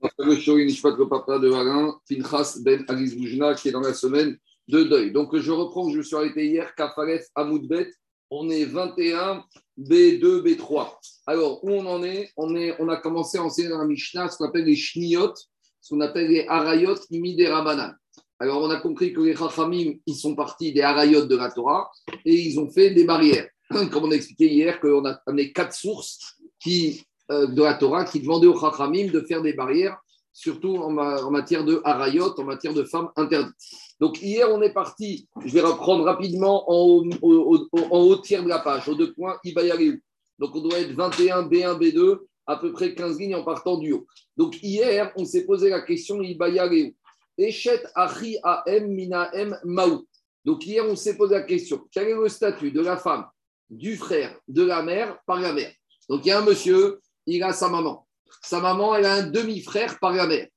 le papa de Alain, Pinchas Ben Alice Boujna, qui est dans la semaine de deuil. Donc je reprends, je me suis arrêté hier, Kafaret Amoudbet, on est 21, B2, B3. Alors, où on en est? On, est, on a commencé à enseigner dans la Mishnah ce qu'on appelle les Shniyot, ce qu'on appelle les Arayot Imi des Rabanan. Alors, on a compris que les Chachamim, ils sont partis des Arayot de la Torah et ils ont fait des barrières. Comme on a expliqué hier, qu'on a amené quatre sources qui de la Torah qui demandait aux Chachamim de faire des barrières, surtout en, matière de harayot, en matière de femmes interdites. Donc hier, on est parti, je vais reprendre rapidement en haut, tiers de la page, aux deux points, Ibayareu. Donc on doit être 21, B1, B2, à peu près 15 lignes en partant du haut. Donc hier, on s'est posé la question Ibayareu. Echet Achi Aem Minaem Maou. Donc hier, on s'est posé la question quel est le statut de la femme, du frère, de la mère par la mère? Donc il y a un monsieur, il a sa maman. Sa maman, elle a un demi-frère par la mère.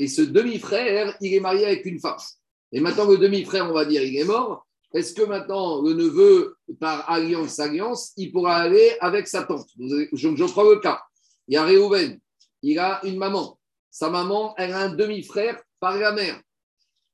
Et ce demi-frère, il est marié avec une femme. Et maintenant, le demi-frère, on va dire, il est mort. Est-ce que maintenant, le neveu, par alliance, alliance, il pourra aller avec sa tante? Je, prends le cas. Il y a Réhouven, il a une maman. Sa maman, elle a un demi-frère par la mère.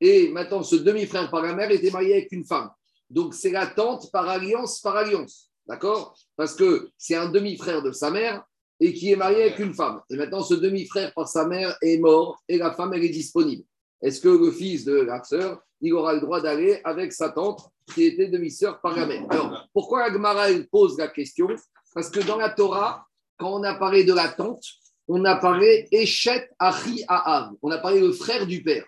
Et maintenant, ce demi-frère par la mère était marié avec une femme. Donc, c'est la tante par alliance, par alliance. D'accord? Parce que c'est un demi-frère de sa mère et qui est marié avec une femme. Et maintenant, ce demi-frère par sa mère est mort et la femme, elle est disponible. Est-ce que le fils de la sœur, il aura le droit d'aller avec sa tante qui était demi-sœur par la mère? Alors, pourquoi Agmara pose la question? Parce que dans la Torah, quand on a parlé de la tante, on a parlé Echet Achi Aav. On a parlé le frère du père.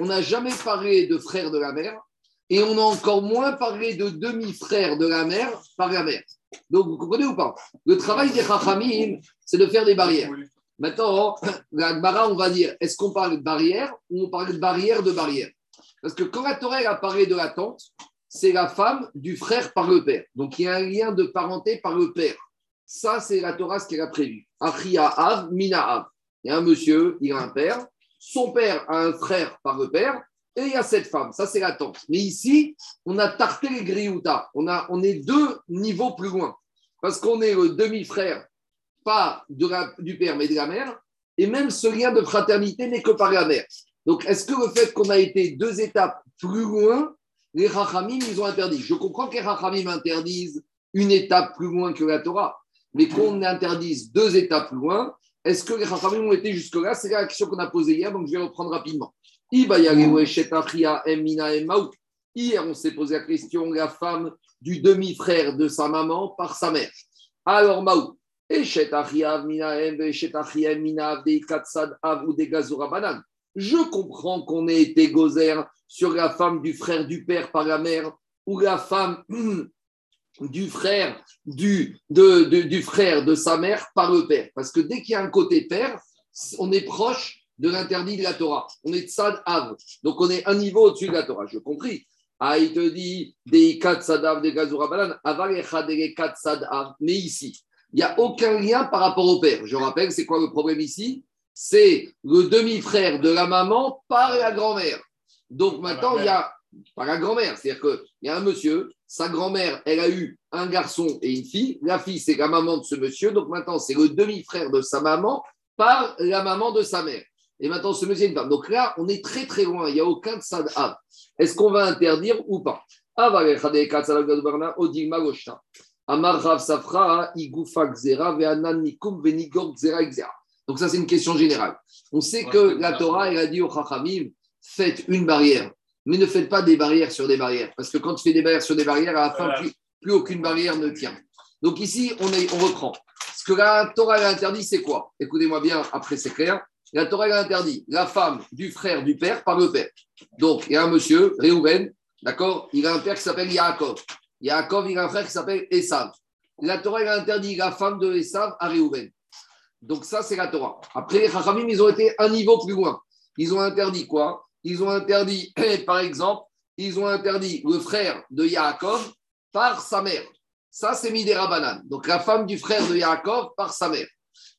On n'a jamais parlé de frère de la mère et on a encore moins parlé de demi-frère de la mère par la mère. Donc, vous comprenez ou pas? Le travail des Chachamim, c'est de faire des barrières. Maintenant, la on va dire, est-ce qu'on parle de barrière ou on parle de barrière de barrière Parce que quand la Torah apparaît de la tante, c'est la femme du frère par le père. Donc, il y a un lien de parenté par le père. Ça, c'est la Torah, ce qu'elle a prévu. Achia Av, Mina Av. Il y a un monsieur, il a un père. Son père a un frère par le père. Et il y a cette femme, ça c'est la tante. Mais ici, on a tarté les grioutas. On, est deux niveaux plus loin. Parce qu'on est le demi-frère, pas du père, mais de la mère. Et même ce lien de fraternité n'est que par la mère. Donc, est-ce que le fait qu'on a été deux étapes plus loin, les Rachamim, ils ont interdit Je comprends que les Rachamim interdisent une étape plus loin que la Torah, mais qu'on interdise deux étapes plus loin, est-ce que les Rachamim ont été jusque-là? C'est la question qu'on a posée hier, donc je vais reprendre rapidement. Hier, on s'est posé la question, la femme du demi-frère de sa maman par sa mère. Alors, Maou, je comprends qu'on ait été gozer sur la femme du frère du père par la mère ou la femme du frère du, de, du frère de sa mère par le père. Parce que dès qu'il y a un côté père, on est proche de l'interdit de la Torah. On est Tzad Av. Donc on est un niveau au-dessus de la Torah. Je compris. Ah, il te dit des Sadav de Gazurabalan, Av. Mais ici, il n'y a aucun lien par rapport au père. Je rappelle, c'est quoi le problème ici? C'est le demi-frère de la maman par la grand-mère. Donc maintenant, il y a par la grand-mère. C'est-à-dire qu'il y a un monsieur, sa grand-mère, elle a eu un garçon et une fille. La fille, c'est la maman de ce monsieur. Donc maintenant, c'est le demi-frère de sa maman par la maman de sa mère. Et maintenant, ce monsieur est une femme. Donc là, on est très très loin. Il n'y a aucun de ça. Est-ce qu'on va interdire ou pas? Donc ça, c'est une question générale. On sait que la Torah, elle a dit au Chachamim, faites une barrière, mais ne faites pas des barrières sur des barrières. Parce que quand tu fais des barrières sur des barrières, à la fin, plus, aucune barrière ne tient. Donc ici, on, est, on reprend. Ce que la Torah a interdit, c'est quoi? Écoutez-moi bien, après c'est clair. La Torah a interdit la femme du frère du père par le père. Donc, il y a un monsieur, Réhouven, d'accord Il a un père qui s'appelle Yaakov. Yaakov, il a un frère qui s'appelle Esav. La Torah a interdit la femme de Esav à Réhouven. Donc, ça, c'est la Torah. Après, les Chachamim, ils ont été un niveau plus loin. Ils ont interdit quoi? Ils ont interdit, par exemple, ils ont interdit le frère de Yaakov par sa mère. Ça, c'est Midera Banane. Donc, la femme du frère de Yaakov par sa mère.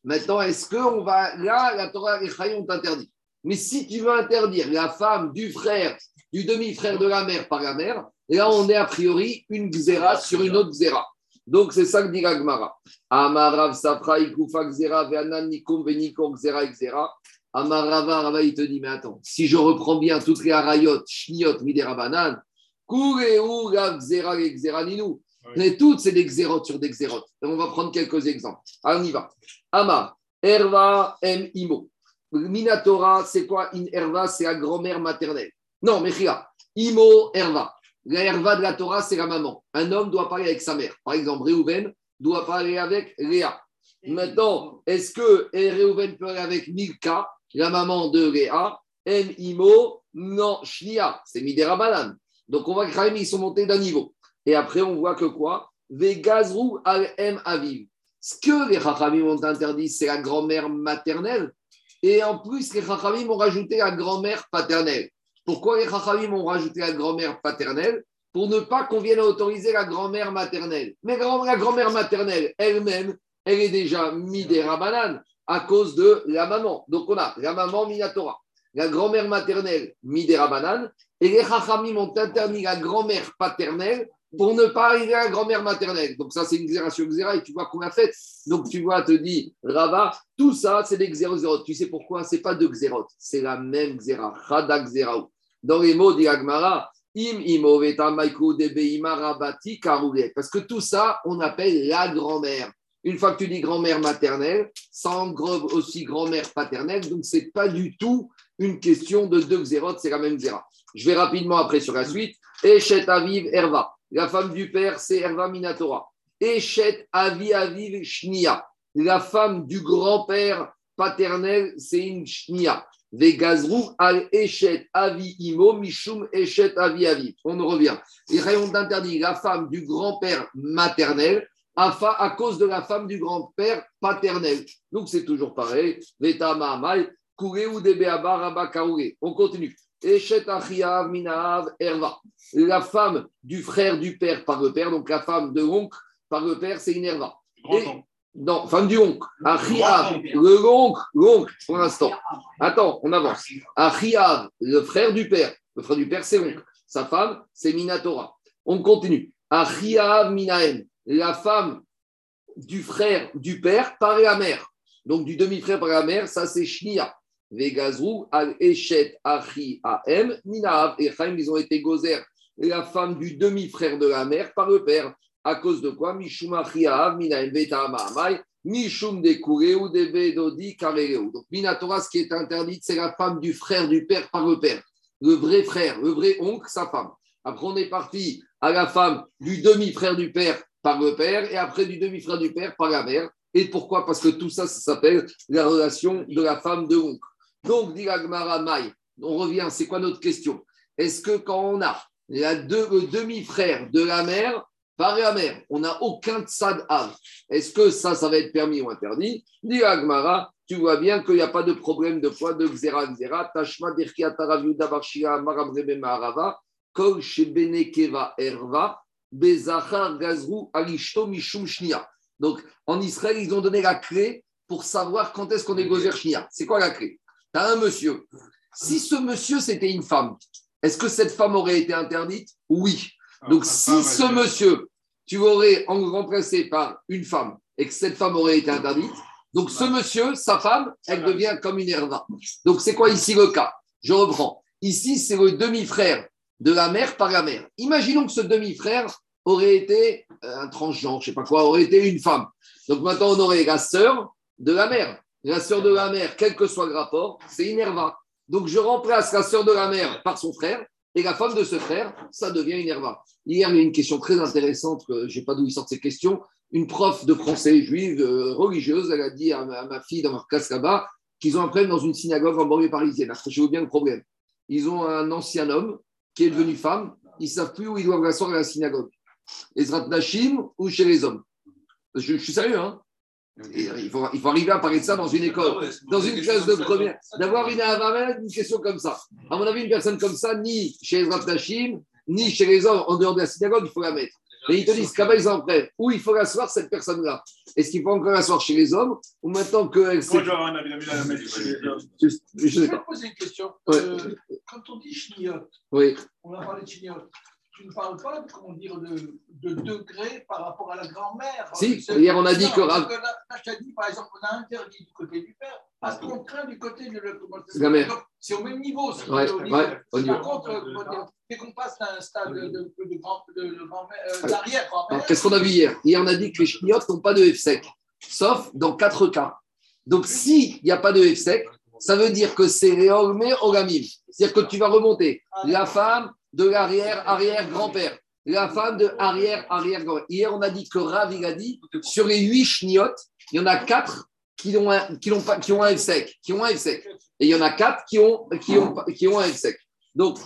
Maintenant, est-ce qu'on va. Là, la Torah et les ont interdit. Mais si tu veux interdire la femme du frère, du demi-frère de la mère par la mère, là, on est a priori une xéra sur une autre xéra. Donc, c'est ça que dit Gmara. Amarav Safra Ikufa xéra Veanan Nikum Venikom xéra xéra. Amarava, Rava, il te dit, mais attends, si je reprends bien toutes les harayot, shniot, midera banane, kureu, la xera, les xeraninou. Mais toutes, c'est des xérotes sur des xérotes. On va prendre quelques exemples. Allez, on y va. Amar, Erva, M, Imo. Minatora, c'est quoi In Erva? C'est la grand-mère maternelle. Non, mais Imo, Erva. La Erva de la Torah, c'est la maman. Un homme doit parler avec sa mère. Par exemple, Réhouven doit parler avec Léa. Maintenant, est-ce que Réhouven peut parler avec Milka, la maman de Léa M, Imo, non, Shnia, c'est Midera. Donc on voit que ils sont montés d'un niveau. Et après, on voit que quoi? Vegazrou al-M Aviv. Ce que les Chachamim ont interdit, c'est la grand-mère maternelle. Et en plus, les Chachamim ont rajouté la grand-mère paternelle. Pourquoi les Chachamim ont rajouté la grand-mère paternelle? Pour ne pas qu'on vienne autoriser la grand-mère maternelle. Mais la grand-mère maternelle elle-même, elle est déjà midera banane à cause de la maman. Donc on a la maman Minatora, la grand-mère maternelle midera banane, et les Chachamim ont interdit la grand-mère paternelle pour ne pas arriver à la grand-mère maternelle. Donc ça, c'est une xération xéra et tu vois qu'on a fait. Donc tu vois, te dit Rava, tout ça, c'est des xérotes. Tu sais pourquoi? C'est pas de xérotes, c'est la même xéra. Chada Dans les mots d'Iagmara, im imoveta maiko rabati Parce que tout ça, on appelle la grand-mère. Une fois que tu dis grand-mère maternelle, ça englobe aussi grand-mère paternelle. Donc c'est pas du tout une question de deux xérotes, c'est la même xéra. Je vais rapidement après sur la suite. Eshet Aviv Erva. La femme du père, c'est Erva Minatora. Eshet Avi Aviv Shnia. La femme du grand-père paternel, c'est une Shnia. Vegazrou al Eshet Avi Imo Mishum Eshet Avi Aviv. On revient. Les rayons interdit la femme du grand-père maternel à cause de la femme du grand-père paternel. Donc c'est toujours pareil. Veta Mahamai, ou On continue. Erva. La femme du frère du père par le père, donc la femme de l'oncle par le père, c'est une Erva. non, femme du oncle. Achiav, le l'oncle, l'oncle, pour l'instant. Attends, on avance. Achiav, le frère du père. Le frère du père, c'est l'oncle. Sa femme, c'est Minatora. On continue. Achiav Minaem, la femme du frère du père par la mère. Donc du demi-frère par la mère, ça c'est Shnia. Vegazrou al Eshet Achi Am Minav. Et Chaim, ils ont été gozer, la femme du demi-frère de la mère par le père. À cause de quoi? Mishum Minaim Veta Mahamai. Mishum de ou de Bedodi. Donc Minatora, ce qui est interdit, c'est la femme du frère du père par le père. Le vrai frère, le vrai oncle, sa femme. Après, on est parti à la femme du demi-frère du père par le père et après du demi-frère du père par la mère. Et pourquoi? Parce que tout ça, ça s'appelle la relation de la femme de l'oncle. Donc, dit Maï, on revient, c'est quoi notre question? Est-ce que quand on a la deux, le demi-frère de la mère par la mère, on n'a aucun tsad av, est-ce que ça, ça va être permis ou interdit? Dit Agmara, tu vois bien qu'il n'y a pas de problème de poids de xera xera, tashma maharava, kol shebenekeva erva, bezachar gazru alishto mishum shnia. Donc, en Israël, ils ont donné la clé pour savoir quand est-ce qu'on est gozer shnia. C'est quoi la clé? Tu as un monsieur. Si ce monsieur, c'était une femme, est-ce que cette femme aurait été interdite? Oui. Ah, Donc, si ce monsieur, tu aurais remplacé par une femme et que cette femme aurait été interdite, donc ce monsieur, sa femme, elle devient comme une herva. Donc, c'est quoi ici le cas? Je reprends. Ici, c'est le demi-frère de la mère par la mère. Imaginons que ce demi-frère aurait été euh, un transgenre, je ne sais pas quoi, aurait été une femme. Donc maintenant, on aurait la sœur de la mère la sœur de la mère, quel que soit le rapport, c'est une herva. Donc je remplace la sœur de la mère par son frère et la femme de ce frère, ça devient une herva. Hier, il y a une question très intéressante, que je ne sais pas d'où ils sortent ces questions. Une prof de français juive euh, religieuse, elle a dit à ma, fille dans leur classe là-bas qu'ils ont un problème dans une synagogue en banlieue parisienne. Accrochez-vous bien le problème? Ils ont un ancien homme qui est devenu femme, ils ne savent plus où ils doivent l'asseoir à la synagogue. Ezrat Nashim ou chez les hommes? Je, je suis sérieux, hein? Il, faut, il, faut, arriver à parler de ça dans une école, dans une classe de première. D'avoir une, une question comme ça. À mon avis, une personne comme ça, ni chez les Nashim, ni chez les hommes en dehors de la synagogue, il faut la mettre. Et ils te disent, qu'à ils en prennent Où il faut l'asseoir, cette personne-là? Est-ce qu'il faut encore l'asseoir chez les hommes Ou maintenant que. Moi, je vais avoir un avis Je vais poser une question. Euh, quand on dit chignote, oui. on a parlé de chignote. Tu ne parles pas comment dire, de, de degré par rapport à la grand-mère. Si, hier on a dit non, que parce Rav- Là, là, je t'ai dit, par exemple, on a interdit du côté du père, à contraint du côté de le- La mère. C'est au même niveau. c'est Ouais, au niveau. ouais, au niveau. Par contre, euh, dès qu'on passe à un stade de, de, de, grand- de- de grand-mère, euh, Qu'est-ce qu'on a vu hier? Hier, on a dit que les chniotes n'ont pas de F-sec, sauf dans quatre cas. Donc, s'il n'y a pas de F-sec, ça veut dire que c'est réormé ogamim. C'est-à-dire que tu vas remonter la femme de l'arrière-arrière-grand-père, la femme de arrière-arrière-grand-père. Hier, on a dit que Rav, il a dit, sur les huit chniotes, il y en a quatre qui ont un, qui qui ont un F-sec, qui ont un. Et il y en a quatre qui ont, qui ont, qui ont un F-sec. Donc,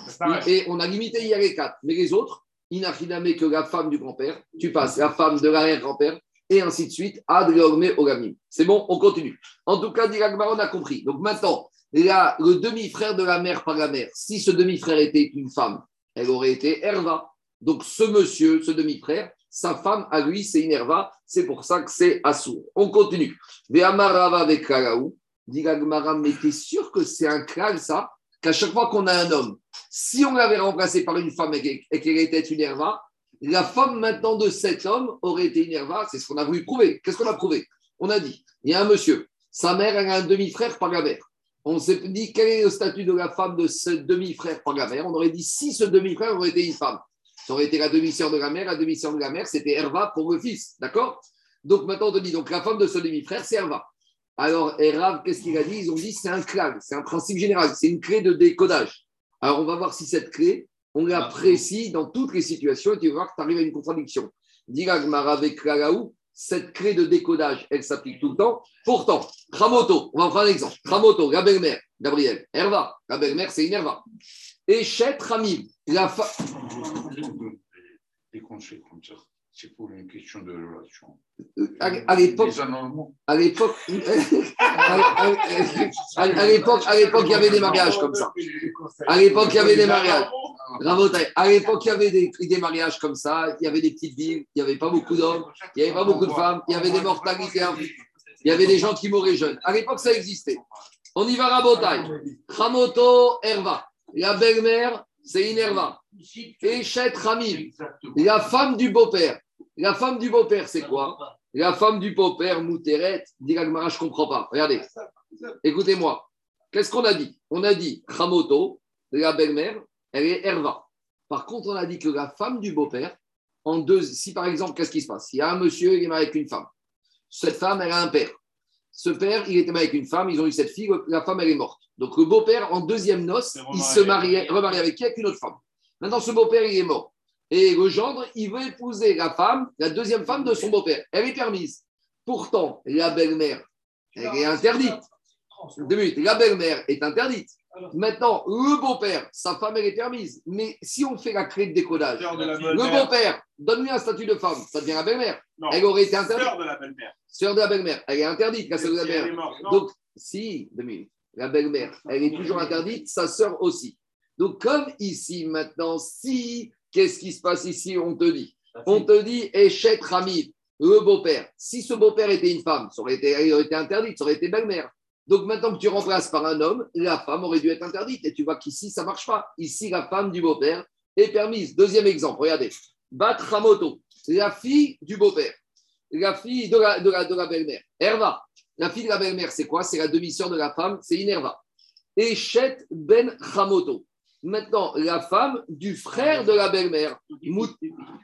et on a limité hier les quatre. Mais les autres, inachidame que la femme du grand-père, tu passes la femme de l'arrière-grand-père, et ainsi de suite, ad leorme ogamim. C'est bon, on continue. En tout cas, Diragmar, on a compris. Donc maintenant, là, le demi-frère de la mère par la mère, si ce demi-frère était une femme, elle aurait été Herva. Donc ce monsieur, ce demi-frère, sa femme à lui, c'est une Herva. C'est pour ça que c'est Assour. On continue. Ve'amarava avec Kalaou. Dit Gagmara, mais t'es sûr que c'est un klal, ça? Qu'à chaque fois qu'on a un homme, si on l'avait remplacé par une femme et qu'elle était une Herva, la femme maintenant de cet homme aurait été une Herva. C'est ce qu'on a voulu prouver. Qu'est-ce qu'on a prouvé? On a dit, il y a un monsieur, sa mère, a un demi-frère par la mère. On s'est dit quel est le statut de la femme de ce demi-frère par la mère? On aurait dit si ce demi-frère aurait été une femme. Ça aurait été la demi-sœur de la mère, la demi-sœur de la mère, c'était Herva pour le fils. D'accord? Donc maintenant, on te dit, donc la femme de ce demi-frère, c'est Herva. Alors, Erav, qu'est-ce qu'il a dit? Ils ont dit c'est un clan, c'est un principe général, c'est une clé de décodage. Alors, on va voir si cette clé, on la précise dans toutes les situations et tu vas voir que tu arrives à une contradiction. Diragmar avec Klalaou, cette clé de décodage, elle s'applique tout le temps. Pourtant, Ramoto, on va prendre un exemple. Ramoto, la belle-mère, Gabriel, Herva, la belle-mère, c'est une Herva. Et Chet Ramim, la. Les conseils comme ça, c'est pour une question de relation. à, l'époque, à l'époque, à l'époque, il y avait des mariages comme ça. À l'époque, il y avait des mariages. À l'époque, il y avait des, mariages comme ça. Il y avait des petites villes. Il n'y avait pas beaucoup d'hommes. Il n'y avait pas beaucoup de femmes. Il y avait des mortalités. Il y avait des gens qui mouraient jeunes. À l'époque, ça existait. On y va, Rabotai. Ramoto, Herva. La belle-mère, c'est une Herva. Et Chet Ramim. La femme du beau-père. La femme du beau-père, c'est quoi? La femme du beau-père, Mouteret, dit je ne comprends pas. Regardez, écoutez-moi. Qu'est-ce qu'on a dit? On a dit Ramoto, la belle-mère, elle est Herva. Par contre, on a dit que la femme du beau-père, en deux, si par exemple, qu'est-ce qui se passe? Il y a un monsieur, il est marié avec une femme. Cette femme, elle a un père. Ce père, il était marié avec une femme, ils ont eu cette fille, la femme, elle est morte. Donc le beau-père, en deuxième noce, il se mariait, remarie avec qui? Avec une autre femme. Maintenant, ce beau-père, il est mort. Et le gendre, il veut épouser la femme, la deuxième femme de son beau-père. Elle est permise. Pourtant, la belle-mère, elle est interdite. Deux minutes. La belle-mère est interdite. Maintenant, le beau-père, sa femme, elle est permise. Mais si on fait la clé de décodage, de le beau-père, donne-lui un statut de femme, ça devient la belle-mère. Elle aurait été interdite. sœur de la belle-mère. Sœur de la belle-mère, elle est interdite, la sœur de la belle-mère. morte. Donc, si, deux minutes, la belle-mère, elle est toujours interdite, sa sœur aussi. Donc, comme ici, maintenant, si, qu'est-ce qui se passe ici On te dit, on te dit, Échet Ramid, le beau-père. Si ce beau-père était une femme, ça aurait été, elle aurait été interdite, ça aurait été belle-mère. Donc, maintenant que tu remplaces par un homme, la femme aurait dû être interdite. Et tu vois qu'ici, ça ne marche pas. Ici, la femme du beau-père est permise. Deuxième exemple, regardez. Bat Ramoto, la fille du beau-père, la fille de la, belle-mère. Herva, la fille de la belle-mère, c'est quoi? C'est la demi-sœur de la femme, c'est Inerva. Et Chet Ben Ramoto. Maintenant, la femme du frère de la belle-mère,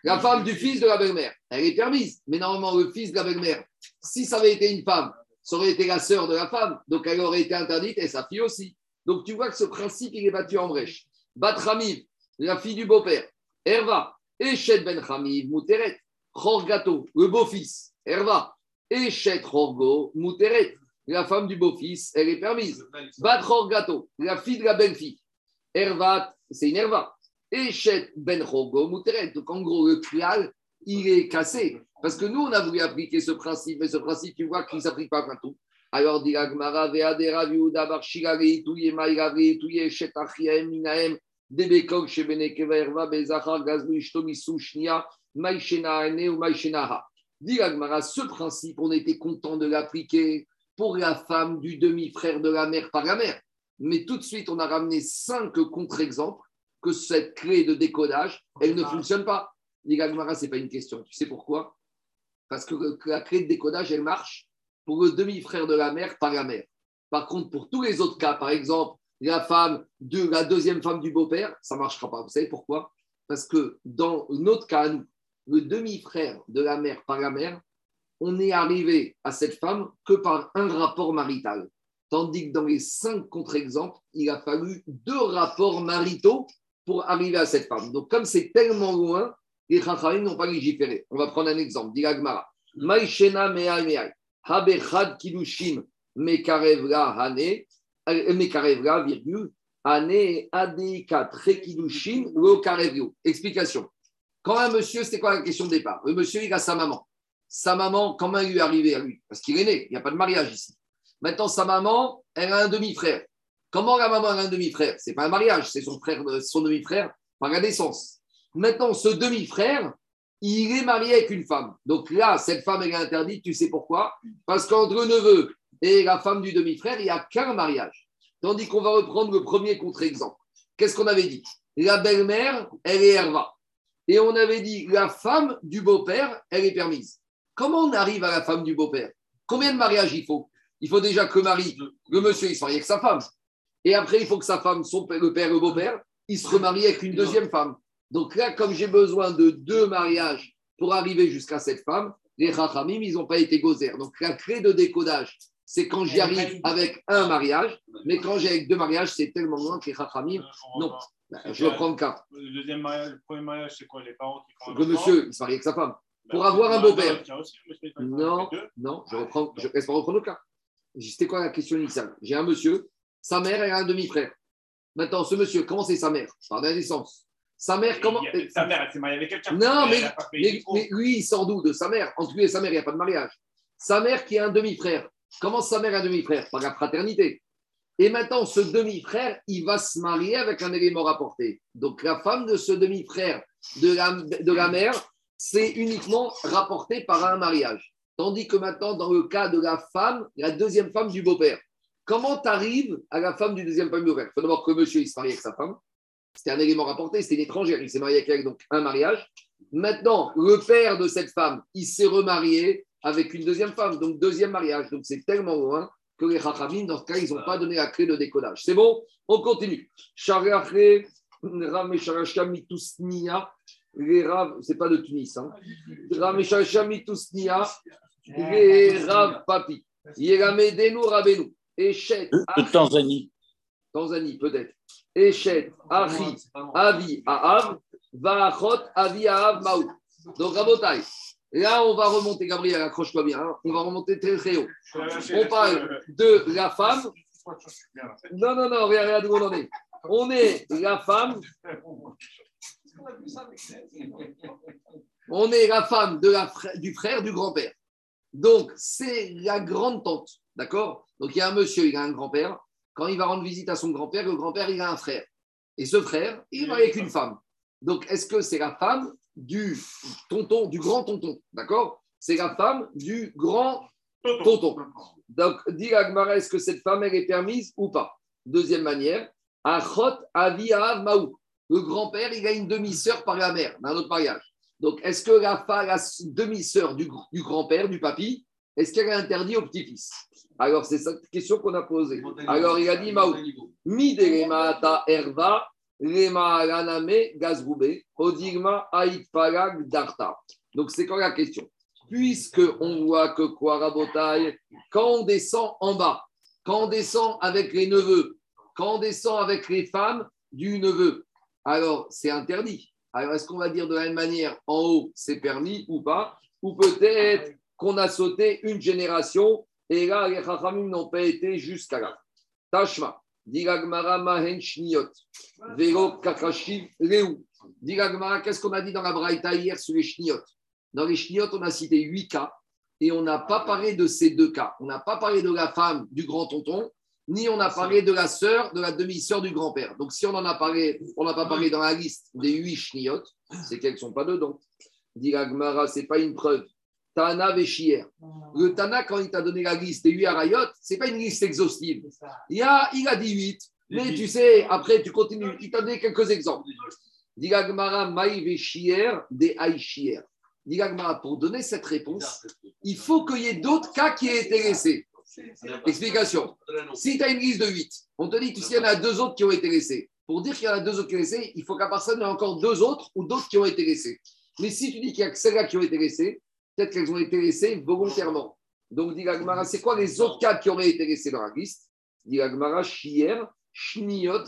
la femme du fils de la belle-mère, elle est permise. Mais normalement, le fils de la belle-mère, si ça avait été une femme, ça aurait été la sœur de la femme. Donc, elle aurait été interdite et sa fille aussi. Donc, tu vois que ce principe, il est battu en brèche. Batramiv, la fille du beau-père. Herva, Echet Ben Hamiv, Mouteret. Chorgato, le beau-fils. Herva, Echet Chorgo, Mouteret. La femme du beau-fils, elle est permise. Bat Chorgato, la fille de la belle-fille. Hervat, c'est une Herva. Echet Ben Chorgo, Mouteret. Donc, en gros, le klal, il est cassé. Parce que nous, on a voulu appliquer ce principe, mais ce principe, tu vois qu'il ne s'applique pas partout. Alors, dit Agmara, Veadera, Viuda, Shetachiem, Minaem, Debekog, Bezachar, Ane ou. Dit Agmara, ce principe, on était content de l'appliquer pour la femme du demi-frère de la mère par la mère. Mais tout de suite, on a ramené cinq contre-exemples que cette clé de décodage, elle ne fonctionne pas. L'Igagmara, ce n'est pas une question. Tu sais pourquoi? Parce que la clé de décodage, elle marche pour le demi-frère de la mère par la mère. Par contre, pour tous les autres cas, par exemple, la femme la deuxième femme du beau-père, ça ne marchera pas. Vous savez pourquoi? Parce que dans notre cas, nous, le demi-frère de la mère par la mère, on n'est arrivé à cette femme que par un rapport marital. Tandis que dans les cinq contre-exemples, il a fallu deux rapports maritaux pour arriver à cette femme. Donc, comme c'est tellement loin, les Chachamim n'ont pas légiféré. On va prendre un exemple. Dit Agmara. Maïshena me'al me'al. Habechad kilushim mekarevla hane. euh, Mekarevla, virgule. Hane lo karevio. Explication. Quand un monsieur, c'était quoi la question de départ? Le monsieur, il a sa maman. Sa maman, comment lui est arrivé à lui? Parce qu'il est né, il n'y a pas de mariage ici. Maintenant, sa maman, elle a un demi-frère. Comment la maman a un demi-frère? C'est pas un mariage, c'est son frère, euh, son demi-frère par la naissance. Maintenant, ce demi-frère, il est marié avec une femme. Donc là, cette femme, elle est interdite. Tu sais pourquoi? Parce qu'entre le neveu et la femme du demi-frère, il n'y a qu'un mariage. Tandis qu'on va reprendre le premier contre-exemple. Qu'est-ce qu'on avait dit? La belle-mère, elle est Herva. Et on avait dit la femme du beau-père, elle est permise. Comment on arrive à la femme du beau-père? Combien de mariages il faut? Il faut déjà que Marie, le monsieur, il se marie avec sa femme. Et après, il faut que sa femme, son père, le père, le beau-père, il se remarie avec une deuxième femme. Donc là, comme j'ai besoin de deux mariages pour arriver jusqu'à cette femme, les Chachamim, ils n'ont pas été gozer. Donc la clé de décodage, c'est quand j'y arrive avec un mariage, mais quand j'ai avec deux mariages, c'est tellement loin que les Chachamim, non. Ben, Je reprends le cas. Le deuxième mariage, le premier mariage, c'est quoi Les parents qui font un Le monsieur, il se marie avec sa femme. Bah, pour avoir un bah, beau-père. bah, il fait Non, non, je reprends, je laisse pas reprendre le cas. C'était quoi la question initiale? J'ai un monsieur, sa mère, elle a un demi-frère. Maintenant, ce monsieur, comment c'est sa mère? Par la naissance. Sa mère, comment a- Sa mère, elle s'est mariée avec quelqu'un. Non, mais, mais, mais lui, il sort d'où De sa mère. Entre lui et sa mère, il n'y a pas de mariage. Sa mère qui a un demi-frère. Comment sa mère a un demi-frère? Par la fraternité. Et maintenant, ce demi-frère, il va se marier avec un élément rapporté. Donc, la femme de ce demi-frère de la, de la mère, c'est uniquement rapporté par un mariage. Tandis que maintenant, dans le cas de la femme, la deuxième femme du beau-père, comment tu arrives à la femme du deuxième femme du beau-père? Il faut d'abord que monsieur il se marie avec sa femme. C'était un élément rapporté, c'était une étrangère. Il s'est marié avec elle, donc un mariage. Maintenant, le père de cette femme, il s'est remarié avec une deuxième femme, donc deuxième mariage. Donc c'est tellement loin que les Chachamim, dans ce cas, ils n'ont pas donné la clé de décodage. C'est bon? On continue. Les Rav, c'est pas de Tunis, hein. Rav Papi, Yeramedenu Rabenu, De Tanzanie. Tanzanie peut-être, Echet, Achi, Avi, Ahab, Vaachot, Avi, Ahab, Maou. Donc, Rabotai, là, on va remonter, Gabriel, accroche-toi bien, hein. on va remonter très très haut. On parle de la femme. Non, non, non, regarde, regarde où on en est. On est la femme, on est la femme de la du frère du grand-père. Donc, c'est la grande tante, d'accord? Donc, il y a un monsieur, il a un grand-père. Quand il va rendre visite à son grand-père, le grand-père, il a un frère. Et ce frère, il va avec une femme. Donc, est-ce que c'est la femme du tonton, du grand tonton, d'accord? C'est la femme du grand tonton. Donc, dit Agmara, est-ce que cette femme, elle est permise ou pas? Deuxième manière, Achot Maou. Le grand-père, il a une demi-sœur par la mère, d'un autre mariage. Donc, est-ce que la, fa- la demi-sœur du grand-père, du papy, est-ce qu'elle est interdite au petit-fils? Alors, c'est cette question qu'on a posée. Alors, il a dit Maou. Midelema ata erva, odigma darta. Donc, c'est quoi la question Puisque on voit que quoi, Rabotai, quand on descend en bas, quand on descend avec les neveux, quand on descend avec les femmes du neveu, alors c'est interdit. Alors, est-ce qu'on va dire de la même manière, en haut, c'est permis ou pas? Ou peut-être qu'on a sauté une génération et là, les Chachamim n'ont pas été jusqu'à là. Tashma. Diragmara mahen shniot. Vero kakashiv leu. Diragmara, qu'est-ce qu'on a dit dans la Braïta hier sur les shniot Dans les shniot, on a cité huit cas et on n'a pas parlé de ces deux cas. On n'a pas parlé de la femme du grand tonton, ni on a parlé de la sœur, de la demi-sœur du grand-père. Donc si on en a parlé, on n'a pas parlé dans la liste des huit shniot, c'est qu'elles ne sont pas dedans. Diragmara, ce n'est pas une preuve. Tana Véchier. Le Tana, quand il t'a donné la liste des huit arayot, ce n'est pas une liste exhaustive. Il, y a, il a dit 8. Mais tu sais, après, tu continues. Il t'a donné quelques exemples. Digagmara maïve chier des aïchier. Digagmara, pour donner cette réponse, il faut qu'il y ait d'autres cas qui aient été laissés. Explication. Si tu as une liste de 8, on te dit, tu sais, il y en a deux autres qui ont été laissés. Pour dire qu'il y en a deux autres qui ont été laissés, il faut qu'à part ça, il y ait encore deux autres ou d'autres qui ont été laissés. Mais si tu dis qu'il y a que celles-là qui ont été laissées, peut-être qu'elles ont été laissées volontairement. Donc, dit l'Agmara, c'est quoi les autres cas qui auraient été laissés dans la liste Dit l'Agmara, Shier, Shniot,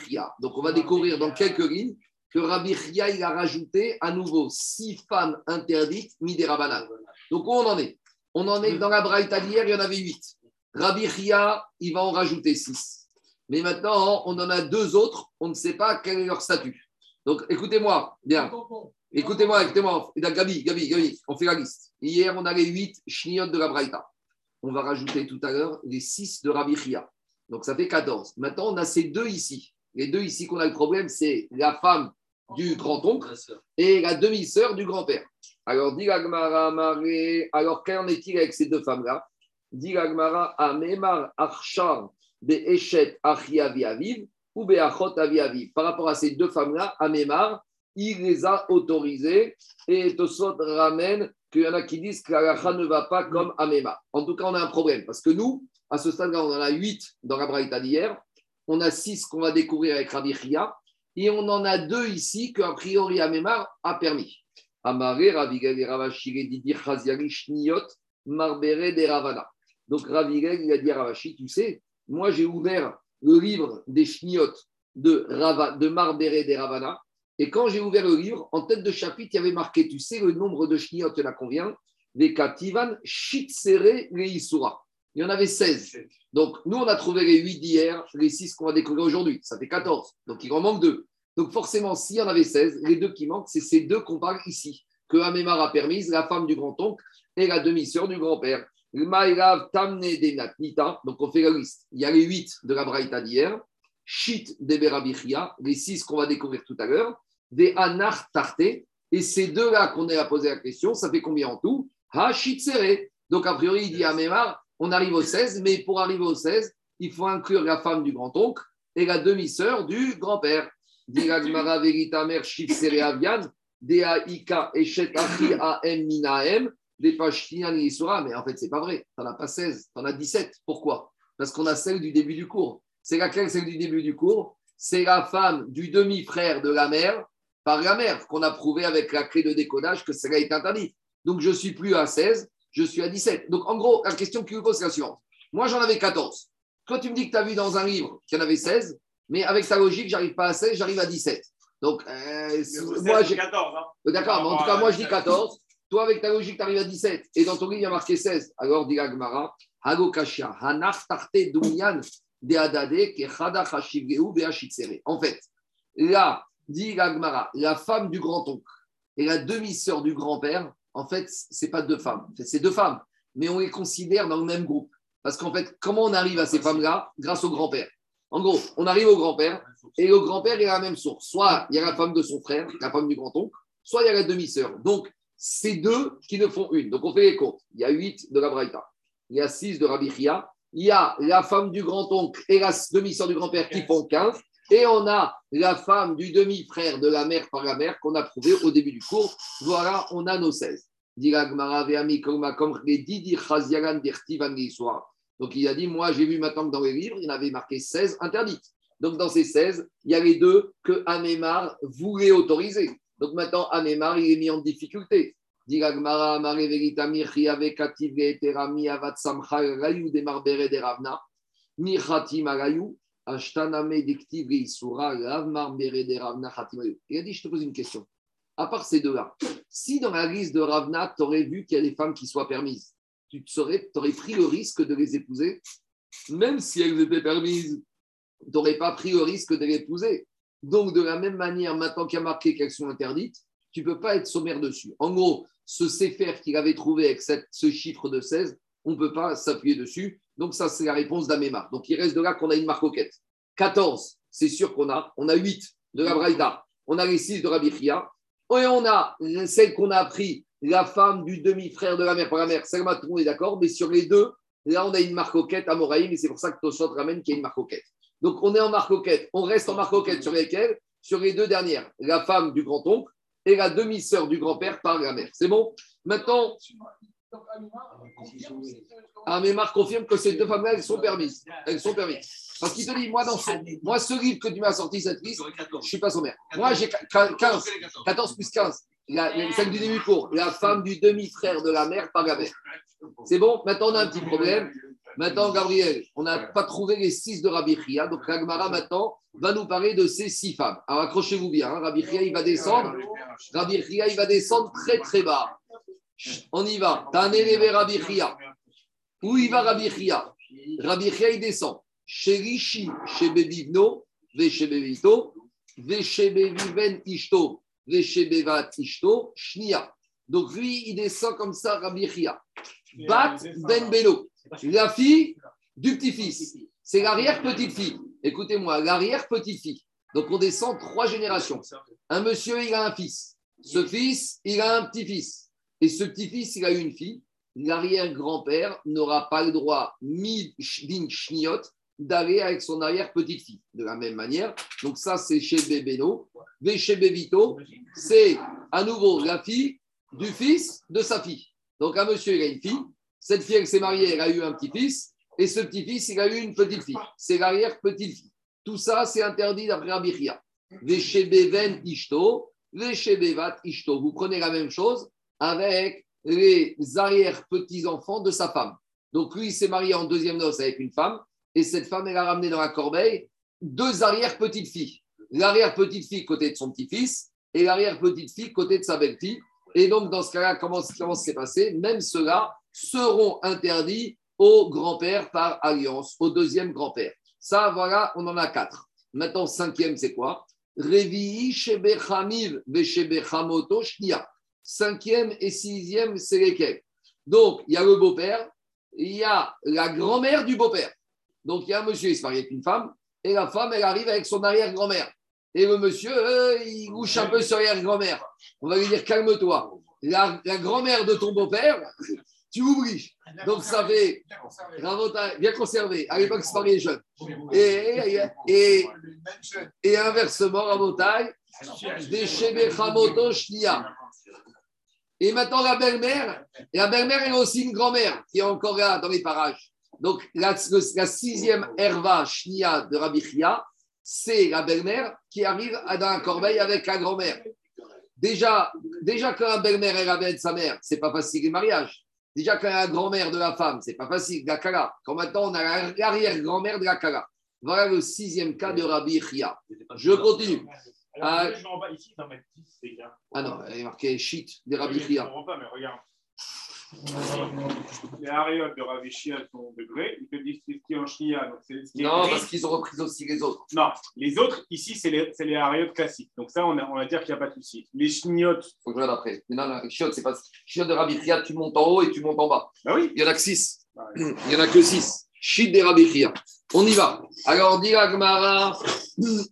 Chia. Donc, on va découvrir dans quelques lignes que Rabbi Chia, il a rajouté à nouveau six femmes interdites, Miderabanan. Donc, où on en est On en est dans la Braïta d'hier, il y en avait huit. Rabbi Chia, il va en rajouter six. Mais maintenant, on en a deux autres, on ne sait pas quel est leur statut. Donc, écoutez-moi, bien. Écoutez-moi, écoutez-moi. Gabi, Gabi, Gabi, on fait la liste. Hier, on a les 8 chniot de la Braïta. On va rajouter tout à l'heure les 6 de Rabbi Chia. Donc, ça fait 14. Maintenant, on a ces deux ici. Les deux ici qu'on a le problème, c'est la femme du grand-oncle et la demi-sœur du grand-père. Alors, dit alors qu'en est-il avec ces deux femmes-là? Dit Amemar, Archar, Be'eshet, Aviv, ou Be'achot, Avi, Aviv. Par rapport à ces deux femmes-là, Amemar, il les a autorisés et Tosot ramène qu'il y en a qui disent que la ne va pas comme Amema. En tout cas, on a un problème parce que nous, à ce stade-là, on en a 8 dans la Braïta d'hier, on a 6 qu'on va découvrir avec Rabbi Chia et on en a deux ici qu'a priori Amema a permis. Amare, Ravigel et Ravashire, Didi, Chaziari, Shniot, Marbere, de Ravana. Donc Ravigel, il a dit à Ravashi, tu sais, moi j'ai ouvert le livre des Shniot de, Rava, de Marbere, de Ravana et quand j'ai ouvert le livre, en tête de chapitre, il y avait marqué, tu sais, le nombre de chniot, il y en a Des kativan, shitsere, leisura. Il y en avait 16. Donc, nous, on a trouvé les 8 d'hier, les 6 qu'on va découvrir aujourd'hui. Ça fait 14. Donc, il en manque 2. Donc, forcément, s'il y en avait 16, les deux qui manquent, c'est ces deux qu'on parle ici. Que Amémar a permise, la femme du grand-oncle et la demi-sœur du grand-père. Donc, on fait la liste. Il y a les 8 de la Braïta d'hier. Shit de Berabichia, les 6 qu'on va découvrir tout à l'heure des anar tarté. Et ces deux-là qu'on a posé la question, ça fait combien en tout? Ha Donc, a priori, il dit à Mémar, on arrive au 16, mais pour arriver au 16, il faut inclure la femme du grand-oncle et la demi-sœur du grand-père. Diragmara verita mer avian, Ika Eshet Achi Am Minaem, des Isura. Mais en fait, c'est pas vrai. Tu n'en as pas 16, tu en as 17. Pourquoi? Parce qu'on a celle du début du cours. C'est laquelle celle du début du cours? C'est la femme du demi-frère de la mère par la mère, qu'on a prouvé avec la clé de décodage que cela est interdit. Donc, je suis plus à 16, je suis à 17. Donc, en gros, la question qui vous pose, c'est la suivante. Moi, j'en avais 14. Toi, tu me dis que tu as vu dans un livre qu'il y en avait 16, mais avec ta logique, j'arrive pas à 16, j'arrive à 17. Donc, euh, moi, j'ai 14. Hein. Euh, d'accord, mais en tout cas, moi, je dis 14. Toi, avec ta logique, tu arrives à 17. Et dans ton livre, il y a marqué 16. Alors, dit Agmara, Hago Kashia, Hanach Tarte Dumian, De Adade, Kechada Hashivgeu, En fait, là, dit Gagmara, la femme du grand-oncle et la demi-sœur du grand-père, en fait, ce n'est pas deux femmes. c'est deux femmes, mais on les considère dans le même groupe. Parce qu'en fait, comment on arrive à ces femmes-là Grâce au grand-père? En gros, on arrive au grand-père et le grand-père est à la même source. Soit il y a la femme de son frère, la femme du grand-oncle, soit il y a la demi-sœur. Donc, c'est deux qui ne font une. Donc, on fait les comptes. Il y a huit de la Braïta. Il y a six de Rabbi Chia. Il y a la femme du grand-oncle et la demi-sœur du grand-père qui font 15. Et on a la femme du demi-frère de la mère par la mère qu'on a trouvé au début du cours. Voilà, on a nos 16. Donc il a dit, moi j'ai vu maintenant que dans les livres, il avait marqué 16 interdites. Donc dans ces 16, il y a les deux que Amémar voulait autoriser. Donc maintenant, Amémar, il est mis en difficulté. Il a dit, je te pose une question. À part ces deux-là, si dans la liste de Ravna, tu aurais vu qu'il y a des femmes qui soient permises, tu aurais pris le risque de les épouser, même si elles étaient permises, tu n'aurais pas pris le risque de les épouser. Donc, de la même manière, maintenant qu'il y a marqué qu'elles sont interdites, tu ne peux pas être sommaire dessus. En gros, ce CFR qu'il avait trouvé avec ce chiffre de 16, on ne peut pas s'appuyer dessus. Donc, ça, c'est la réponse d'Amémar. Donc, il reste de là qu'on a une marcoquette. 14, c'est sûr qu'on a. On a 8 de la Braïda. On a les 6 de Rabbi Chia. Et on a celle qu'on a appris, la femme du demi-frère de la mère par la mère. Celle-là, tout le est d'accord. Mais sur les deux, là, on a une marcoquette à Moraïm. Et c'est pour ça que Tosot ramène qu'il y a une marcoquette. Donc, on est en marcoquette. On reste en marcoquette sur lesquelles? Sur les deux dernières. La femme du grand-oncle et la demi-sœur du grand-père par la mère. C'est bon? Maintenant, Donc, Alima, confirme ces deux- ah, mais Marc confirme que ces deux femmes-là, elles sont permises. Elles sont permises. Parce qu'il te dit, moi, dans ce, moi, ce livre que tu m'as sorti, cette liste, je ne suis pas sommaire. Moi, j'ai 15, 14 plus 15. La, la- celle du début court, la femme du demi-frère de la mère par la mère. C'est bon? Maintenant, on a un petit problème. Maintenant, Gabriel, on n'a pas trouvé les six de Rabbi Chia. Donc, Ragmara, maintenant, va nous parler de ces six femmes. Alors, accrochez-vous bien. hein. Rabbi Chia, il va descendre. Rabbi Chia, il va descendre très, très bas. On y va. Élevé Rabbi Chia. Où il va Rabbi Chia? Rabbi Chia, il descend. Chez Rishi, chez Bebivno, chez Ishto, chez Ishto, Shnia. Donc lui, il descend comme ça, Rabbi Chia. Bat Ben Belo, la fille du petit-fils. C'est l'arrière-petite-fille. Écoutez-moi, l'arrière-petite-fille. Donc on descend trois générations. Un monsieur, il a un fils. Ce fils, il a un petit-fils. Et ce petit-fils, il a une fille. L'arrière-grand-père n'aura pas le droit, din shniot, d'aller avec son arrière-petite-fille. De la même manière. Donc ça, c'est chez Bébéno. Mais chez c'est à nouveau la fille du fils de sa fille. Donc un monsieur, il a une fille. Cette fille, elle s'est mariée, elle a eu un petit-fils. Et ce petit-fils, il a eu une petite-fille. C'est l'arrière-petite-fille. Tout ça, c'est interdit d'après Rabbi Chia. Veshebeven ishto, veshebevat ishto. Vous prenez la même chose avec les arrière-petits-enfants de sa femme. Donc lui, il s'est marié en deuxième noce avec une femme. Et cette femme, elle a ramené dans la corbeille deux arrière-petites-filles. L'arrière-petite-fille côté de son petit-fils et l'arrière-petite-fille côté de sa belle-fille. Et donc, dans ce cas-là, comment, comment s'est passé? Même ceux-là seront interdits au grand-père par alliance, au deuxième grand-père. Ça, voilà, on en a quatre. Maintenant, cinquième, c'est quoi? Revi'i shebechamiv. Cinquième et sixième, c'est lesquels Donc, il y a le beau-père, il y a la grand-mère du beau-père. Donc, il y a un monsieur, il se marie avec une femme, et la femme, elle arrive avec son arrière-grand-mère. Et le monsieur, euh, il bouche un peu sur l'arrière-grand-mère. On va lui dire calme-toi. La, grand-mère de ton beau-père, tu oublies. Donc ça fait Bien conservé. À l'époque, c'est pas les jeunes. Et, et, jeune. et inversement, Rabotai, des Shebechamoto Shnia. Et maintenant, la belle-mère, la belle-mère, elle a aussi une grand-mère qui est encore là dans les parages. Donc, la, la sixième Herva Shnia de Rabbi Chia, c'est la belle-mère qui arrive dans la corbeille avec la grand-mère. Déjà, déjà quand la belle-mère elle ramène sa mère, c'est pas facile le mariage. Déjà quand la grand-mère de la femme, c'est pas facile, la kala. Quand maintenant on a la- l'arrière-grand-mère de la kala. Voilà le sixième cas de Rabbi Chia. Je continue. Alors, Ah. je bas ici, dans mettre 10, les gars. Ah non, il est marqué shit des Rabbi Je ne Chia. comprends pas, mais regarde. Les aréoles de Rabbi Shia sont degrés. Ils te disent c'est ce qui est en Shia. Donc c'est ce qui est Non, gris. parce qu'ils ont repris aussi les autres. Non, les autres, ici, c'est les, c'est les classiques. Donc ça, on, a- on va dire qu'il n'y a pas de souci. Les chniotes, Faut que je regarde après. Non, non, Shiot, c'est pas. Shiot de Rabbi Chia, tu montes en haut et tu montes en bas. bah oui. Il y en a que six. Bah, Il n'y en a que six. Shit des Rabbi Chia. On y va. Alors, dit Agmara,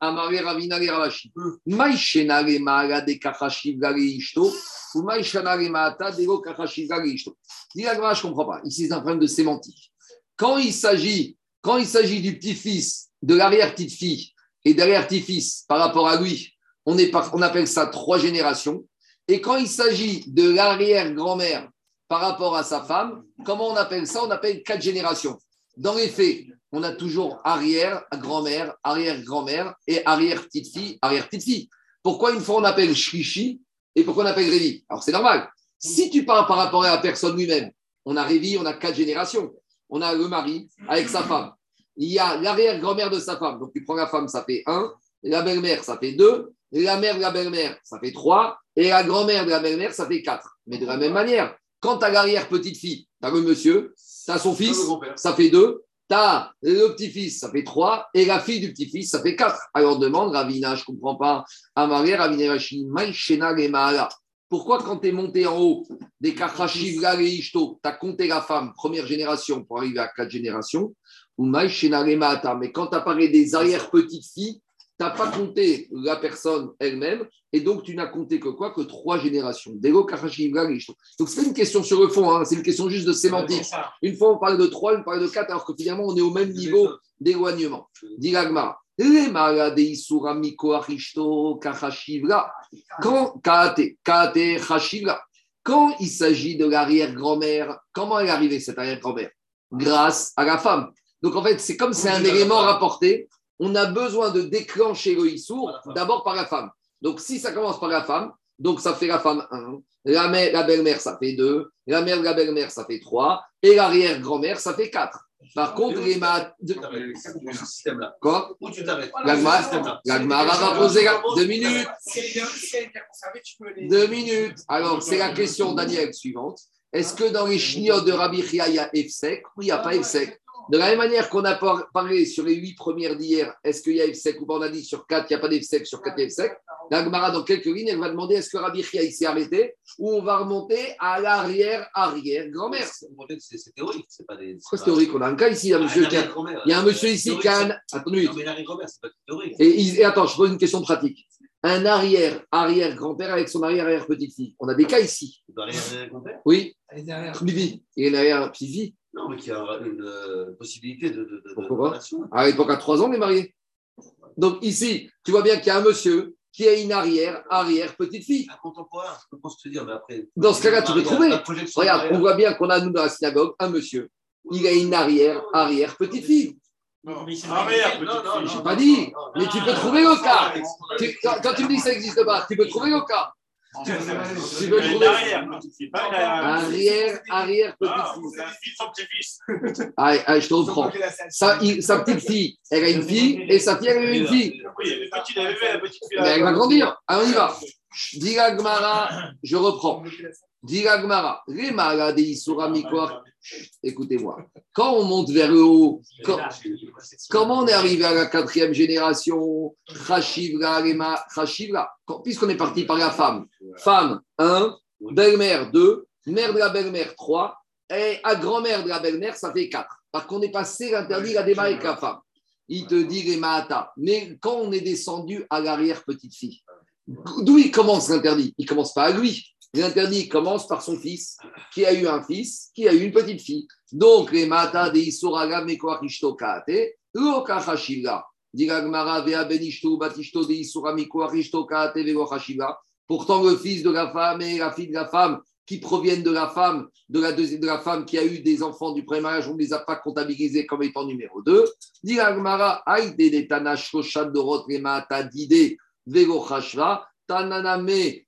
Amare Ravina les Ravashi. Maïshena les Maala de Kachashiv ou Maïshena les Maata de Lo Kachashiv Ishto. Dit Agmara, je ne comprends pas. Ici, c'est un problème de sémantique. Quand il s'agit, quand il s'agit du petit-fils, de l'arrière-petite-fille et de l'arrière-petit-fils par rapport à lui, on, est on appelle ça trois générations. Et quand il s'agit de l'arrière-grand-mère par rapport à sa femme, comment on appelle ça? On appelle quatre générations. Dans les faits, on a toujours arrière-grand-mère, arrière-grand-mère et arrière-petite-fille, arrière-petite-fille. Pourquoi une fois on appelle Shrishi et pourquoi on appelle Révi Alors c'est normal. Si tu parles par rapport à la personne lui-même, on a Révi, on a quatre générations. On a le mari avec sa femme. Il y a l'arrière-grand-mère de sa femme. Donc tu prends la femme, ça fait un. La belle-mère, ça fait deux. Et la mère de la belle-mère, ça fait trois. Et la grand-mère de la belle-mère, ça fait quatre. Mais de la même manière, quand tu as l'arrière-petite-fille, tu as le monsieur, tu as son fils, ça fait deux. Tu as le petit-fils, ça fait trois. Et la fille du petit-fils, ça fait quatre. Alors demande, Ravina, je ne comprends pas. Amaré, Ravina, Rashi, Maïchena, Mahala. Pourquoi, quand tu es monté en haut des Kachashiv, et Ishto, tu as compté la femme, première génération, pour arriver à quatre générations ou Maïchena, les Mahata. Mais quand tu as parlé des arrière-petites filles, n'as pas compté la personne elle-même, et donc tu n'as compté que quoi? Que trois générations. Donc, c'est pas une question sur le fond, hein, c'est une question juste de sémantique. Une fois, on parlait de trois, une fois, on parlait de quatre, alors que finalement, on est au même niveau d'éloignement. Dit Kachashivra. Quand Kate, Kate Chashivra. Quand il s'agit de l'arrière-grand-mère, comment est arrivée cette arrière-grand-mère? Grâce à la femme. Donc en fait, c'est comme c'est un élément rapporté, on a besoin de déclencher le Issour d'abord par la femme. Donc si ça commence par la femme, donc ça fait la femme 1, la, mère- la belle-mère ça fait 2, la mère de la belle-mère ça fait 3, et l'arrière-grand-mère ça fait 4. Par contre, les maths. Quoi Où tu t'arrêtes La Gemara- la Gemara va poser la- deux minutes. Deux minutes. Alors, c'est la question, Daniel, suivante. Est-ce que dans les chniot de Rabbi Chia, il y a Efsek? Ou il n'y a pas Efsek De la même manière qu'on a par- parlé sur les huit premières d'hier, est-ce qu'il y a Efsek ou pas On a dit sur quatre, il n'y a pas d'Efsek, sur quatre, il y a Gemara, dans quelques lignes, elle va demander est-ce que Rabbi Chia, il s'est arrêté ou on va remonter à l'arrière-arrière-grand-mère? C'est c'est théorique, c'est pas des. C'est théorique On a un cas ici, un monsieur qui a- Il y a un monsieur ici qui a un. Attends une minute. Non, mais l'arrière-grand-mère, c'est pas théorique. Et, et attends, je pose une question pratique. Un arrière-arrière-grand-père avec son arrière-arrière-petite-fille. On a des cas ici. Dans l'arrière-grand-père Oui, Elle est derrière. Bibi. Il y a une arrière-petite-fille. Non, mais qui a une euh, possibilité de. de, de, de Pourquoi relation. À l'époque, à 3 ans, on est marié. Donc ici, tu vois bien qu'il y a un monsieur qui a une arrière, arrière, petite fille. Un contemporain, je peux pas te dire, mais après. Dans ce cas-là, tu peux trouver. Regarde, arrière. on voit bien qu'on a, nous, dans la synagogue, un monsieur. Il a une arrière, arrière, petite fille. Arrière, Non, non, non, J'ai non, pas non, dit. non, non. Mais tu peux trouver le cas. Quand tu me dis que ça n'existe pas, tu peux trouver le cas. Arrière, c'est pas la- arrière, arrière, Ah, petite fille. allez, je te reprends. Sa, petite fille, elle a une fille, et sa fille, elle a une fille. Oui, le petit, il avait fait la petite fille. Mais elle va grandir. Allez, on y va. Diga Gmara, je reprends. Diga Gmara, les malades Isura Mikor. Écoutez-moi. Quand on monte vers le haut, quand- comment on est arrivé à la quatrième génération? Chashivra, Lema, Chashivra. Quand- Puisqu'on est parti par la femme. Femme 1, belle-mère 2, mère de la belle-mère 3, et à grand-mère de la belle-mère, ça fait 4. Parce qu'on est passé l'interdit, il a démarré avec la femme. Il te dit les Mahata. Mais quand on est descendu à l'arrière-petite-fille, d'où il commence l'interdit? Il commence pas à lui. L'interdit commence par son fils, qui a eu un fils, qui a eu une petite fille. Donc, les Mahata de Isuraga Mekoarishto Kaate, Loka Hashiva. Diragmara Vea Benishto Batishto de Isura Mekoarishto Kaate Vego Hashiva. Pourtant, le fils de la femme et la fille de la femme qui proviennent de la femme, de la, deuxième, de la femme qui a eu des enfants du premier mariage, on ne les a pas comptabilisés comme étant numéro 2. Dit Agmara, Aïde des Tanash Roshan Dorot Remata Dide Vego Hashva, Tananame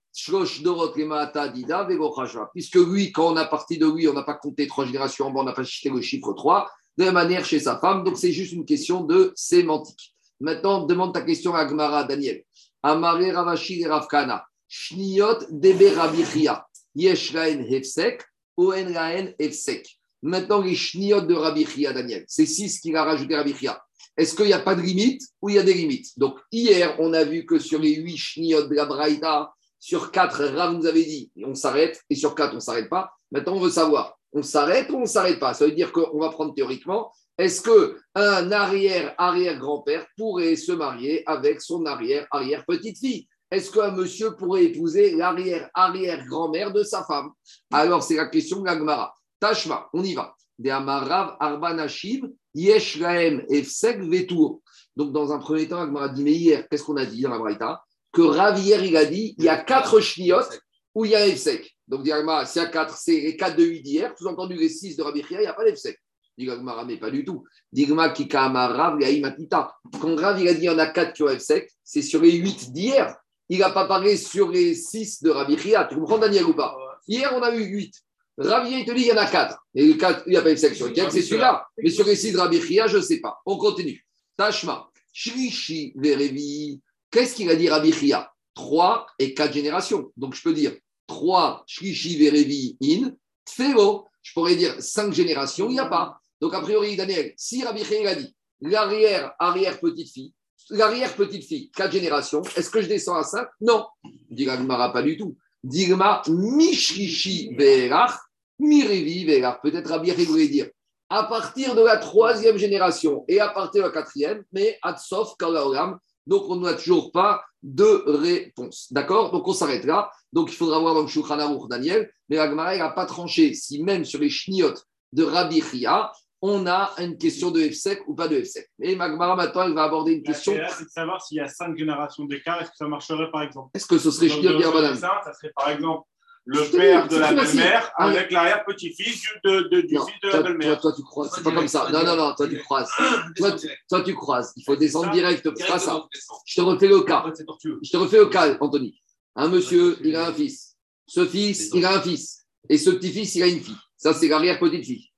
Puisque lui, quand on a parti de lui, on n'a pas compté trois générations en bas, on n'a pas cité le chiffre 3, de la manière chez sa femme. Donc c'est juste une question de sémantique. Maintenant, demande ta question à Agmara, Daniel. Amare Ravashi Ravkana. Shniot Debe Rabichia. Yesh Raen Hefsek, Oen Raen Hefsek. Maintenant, les Shniot de Rabichia, Daniel. C'est 6 qu'il a rajouté Rabichia. Est-ce qu'il n'y a pas de limite ou il y a des limites? Donc, hier, on a vu que sur les 8 Shniot de la Braïta, sur 4, Rav nous avait dit, on s'arrête, et sur 4, on ne s'arrête pas. Maintenant, on veut savoir, on s'arrête ou on ne s'arrête pas? Ça veut dire qu'on va prendre théoriquement, est-ce qu'un arrière-arrière-grand-père pourrait se marier avec son arrière-arrière-petite-fille Est-ce qu'un monsieur pourrait épouser l'arrière-arrière-grand-mère de sa femme? Alors, c'est la question de l'Agmara. Tashma, on y va. De Amarav Arbanashib, Yesh Lahem Efsek Vetour. Donc, dans un premier temps, Agmara dit, mais hier, qu'est-ce qu'on a dit dans la Braïta? Que Rav, hier, il a dit, il y a quatre chniotes où il y a Efsek. Donc, dit Agmara, s'il y a quatre, c'est les quatre de 8 d'hier, sous-entendu les 6 de Rabbi Chia, il n'y a pas d'Efsek. Dit Agmara, mais pas du tout. Digma Kikama Rav, Matita. Quand Rav, il a dit, il y en a quatre qui ont Efsek, c'est sur les 8 d'hier. Il n'a pas parlé sur les 6 de Rabbi Chia. Tu comprends, Daniel, ou pas? Hier, on a eu 8. Rabbi Chia, il te dit, il y en a 4. Et les 4, il n'y a pas Efsek sur lesquels, c'est celui-là. Mais sur les 6 de Rabbi Chia, je ne sais pas. On continue. Tashma. Shrishi Verevi. Qu'est-ce qu'il a dit Rabbi Chia 3 et 4 générations. Donc, je peux dire 3 Shrishi Verevi in Tfero. Je pourrais dire 5 générations, il n'y a pas. Donc, a priori, Daniel, si Rabbi Chia a dit l'arrière, arrière petite fille, l'arrière petite fille, 4 générations, est-ce que je descends à 5 Non. Dit pas du tout. Digma Mishrishi Verach, Mirevi Verach. Peut-être Rabbi Chia voulait dire à partir de la troisième génération et à partir de la quatrième, mais Adsof Kalaolam, Donc, on n'a toujours pas de réponse. D'accord? Donc, on s'arrête là. Donc, il faudra voir dans le Shulchan Aruch Daniel. Mais la Gemara n'a pas tranché si même sur les chniotes de Rabbi Chia, on a une question de Efsek ou pas de Efsek. Et Magmara, maintenant, elle va aborder une question. Et là, c'est de savoir s'il y a cinq générations d'écart, est-ce que ça marcherait par exemple? Est-ce que ce serait d'Irbanan ça, ça serait par exemple le père de la belle-mère avec l'arrière-petit-fils du, fils de la belle-mère. toi, tu croises. C'est pas comme ça. Non, non, non, toi, tu croises. Toi, tu, toi, tu croises. Il faut descendre direct. Pas ça. Je te refais le cas. Je te refais le cas, Anthony. Un monsieur, il a un fils. Ce fils, il a un fils. Et ce petit-fils, il a une fille. Ça, c'est l'arrière-petite-fille.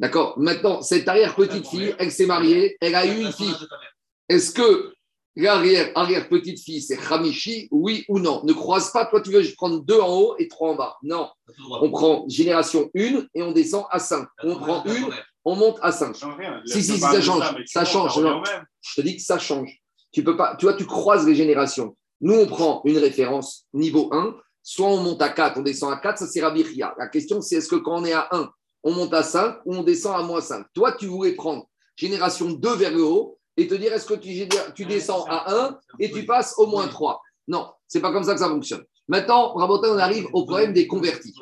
D'accord Maintenant, cette arrière-petite-fille, elle s'est mariée, elle a eu une fille. Est-ce que l'arrière-arrière-petite-fille, c'est Khamishi, oui ou non? Ne croise pas, toi, tu veux prendre deux en haut et trois en bas. Non. On prend génération 1 et on descend à 5. On prend une, on monte à 5. Ça change rien. Si, Je si, si, ça change. Ça change, non. Je te dis que ça change. Tu peux pas, tu vois, tu croises les générations. Nous, on prend une référence niveau 1, soit on monte à 4, on descend à 4, ça c'est Rabbi Chia. La question, c'est est-ce que quand on est à 1, on monte à 5 ou on descend à moins 5 Toi, tu voulais prendre génération 2 vers le haut et te dire est-ce que tu, descends à 1 et tu passes au moins 3 Non, c'est pas comme ça que ça fonctionne. Maintenant, Rabotin, on arrive au problème des convertis.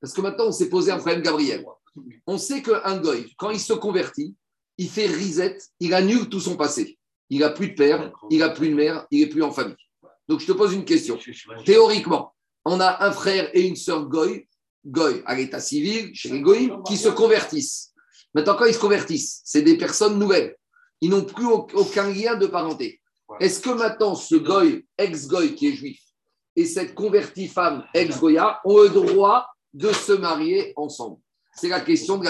Parce que maintenant, on s'est posé un problème, Gabriel. On sait qu'un goy, quand il se convertit, il fait reset, il annule tout son passé. Il n'a plus de père, il n'a plus de mère, il n'est plus en famille. Donc, je te pose une question. Théoriquement, on a un frère et une sœur goy, goy à l'état civil, chez les goyim, qui se convertissent. Maintenant, quand ils se convertissent, c'est des personnes nouvelles. Ils n'ont plus au- aucun lien de parenté. Est-ce que maintenant, ce goy, ex-goy qui est juif, et cette convertie femme, ex-goya, ont le droit de se marier ensemble? C'est la question de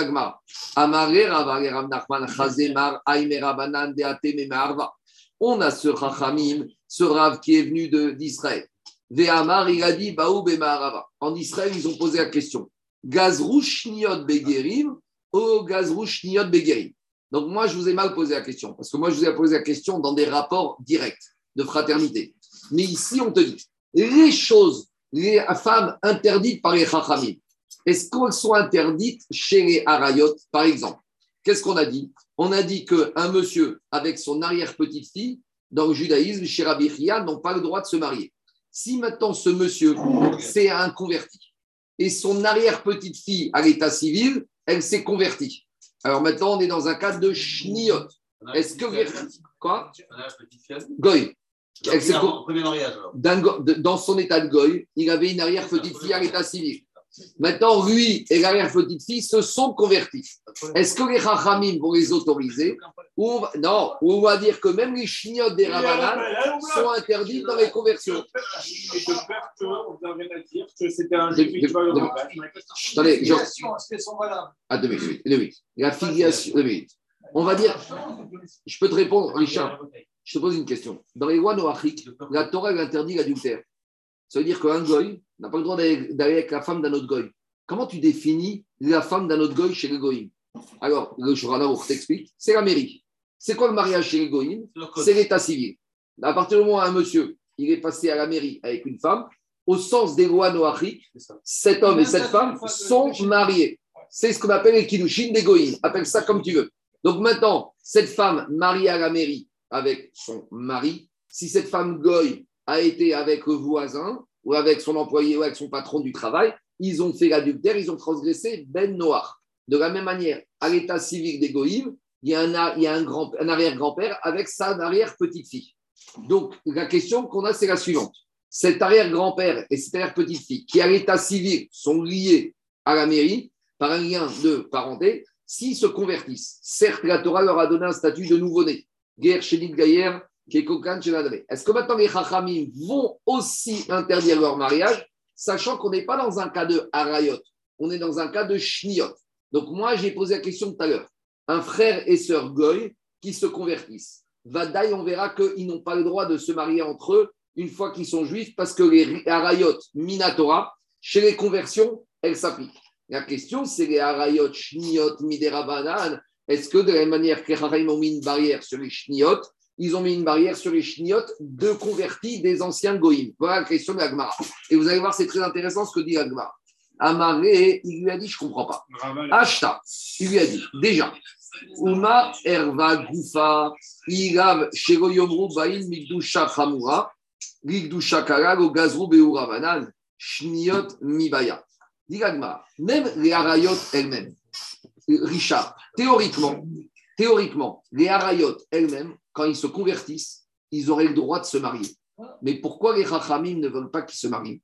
Memarva. On a ce Chachamim, ce Rav qui est venu d'Israël. Ve'amar, il a dit, Baou Bemarava. En Israël, ils ont posé la question. Gazrouch Niot Begerim ou Gazrouch Niot Begerim Donc, moi, je vous ai mal posé la question. Parce que moi, je vous ai posé la question dans des rapports directs de fraternité. Mais ici, on te dit, les choses, les femmes interdites par les Chachamim, est-ce qu'elles sont interdites chez les Harayot, par exemple? Qu'est-ce qu'on a dit? On a dit qu'un monsieur avec son arrière-petite-fille, dans le judaïsme, chez Rabbi n'ont pas le droit de se marier. Si maintenant ce monsieur, c'est un converti, et son arrière-petite-fille à l'état civil, elle s'est convertie. Alors maintenant, on est dans un cas de shniot. Est-ce que. Quoi Goy. Dans son état de goy, il avait une arrière-petite-fille à l'état civil. Maintenant, lui et l'arrière-petite-fille se sont convertis. Est-ce que les Chachamim vont les autoriser ou on va- Non, ou on va dire que même les chignotes des Ravanan sont interdits dans les conversions. Et de peur qu'on vienne à dire que c'était un De- juif de- qui va le. Attendez, je- Est-ce qu'elles sont valables? Ah, deux minutes, deux minutes. La filiation, deux minutes. On va dire, je peux te répondre, Richard, je te pose une question. Dans les lois noachiques, la Torah interdit l'adultère. Ça veut dire qu'un goy n'a pas le droit d'aller avec la femme d'un autre goy. Comment tu définis la femme d'un autre goy chez les goyim? Alors, le Shulchan Aruch t'explique, c'est la mairie. C'est quoi le mariage chez les goyim? C'est l'état civil. À partir du moment où un monsieur, il est passé à la mairie avec une femme, au sens des lois noachiques, cet homme et cette femme sont mariés. C'est ce qu'on appelle les kiddushin des. Appelle ça comme tu veux. Donc maintenant, cette femme mariée à la mairie avec son mari, si cette femme goy a été avec le voisin ou avec son employé ou avec son patron du travail, ils ont fait l'adultère, ils ont transgressé Ben Noir. De la même manière, à l'état civil des goyim, il y a un, un, grand, un arrière-grand-père avec sa arrière-petite-fille. Donc, la question qu'on a, c'est la suivante. Cet arrière-grand-père et cette arrière-petite-fille, qui à l'état civil sont liés à la mairie par un lien de parenté, s'ils se convertissent, certes, la Torah leur a donné un statut de nouveau-né. Guerre, Chédid Gaïer, Est-ce que maintenant les Chachamim vont aussi interdire leur mariage, sachant qu'on n'est pas dans un cas de Harayot, on est dans un cas de Shniot. Donc, moi, j'ai posé la question tout à l'heure. Un frère et sœur Goy qui se convertissent. Vadaï, on verra qu'ils n'ont pas le droit de se marier entre eux une fois qu'ils sont juifs, parce que les Harayot Minatora, chez les conversions, elles s'appliquent. La question, c'est les Harayot Shniot Miderabanan. Est-ce que de la même manière que les ont mis une barrière sur les Shniot, ils ont mis une barrière sur les Shniot de convertis des anciens Goïm Voilà la question de l'Agmara. Et vous allez voir, c'est très intéressant ce que dit l'Agmara. Amaré, il lui a dit, je ne comprends pas. Ashta, il lui a dit, déjà, Uma erva gufa, ilav shego yomru bain migdusha chamura, migdusha kala lo gazru beura banan, shniot mibaya. Dit l'Agmara, même les harayot elles-mêmes, Richard, théoriquement, théoriquement, les harayot elles-mêmes, quand ils se convertissent, ils auraient le droit de se marier. Mais pourquoi les chachamim ne veulent pas qu'ils se marient?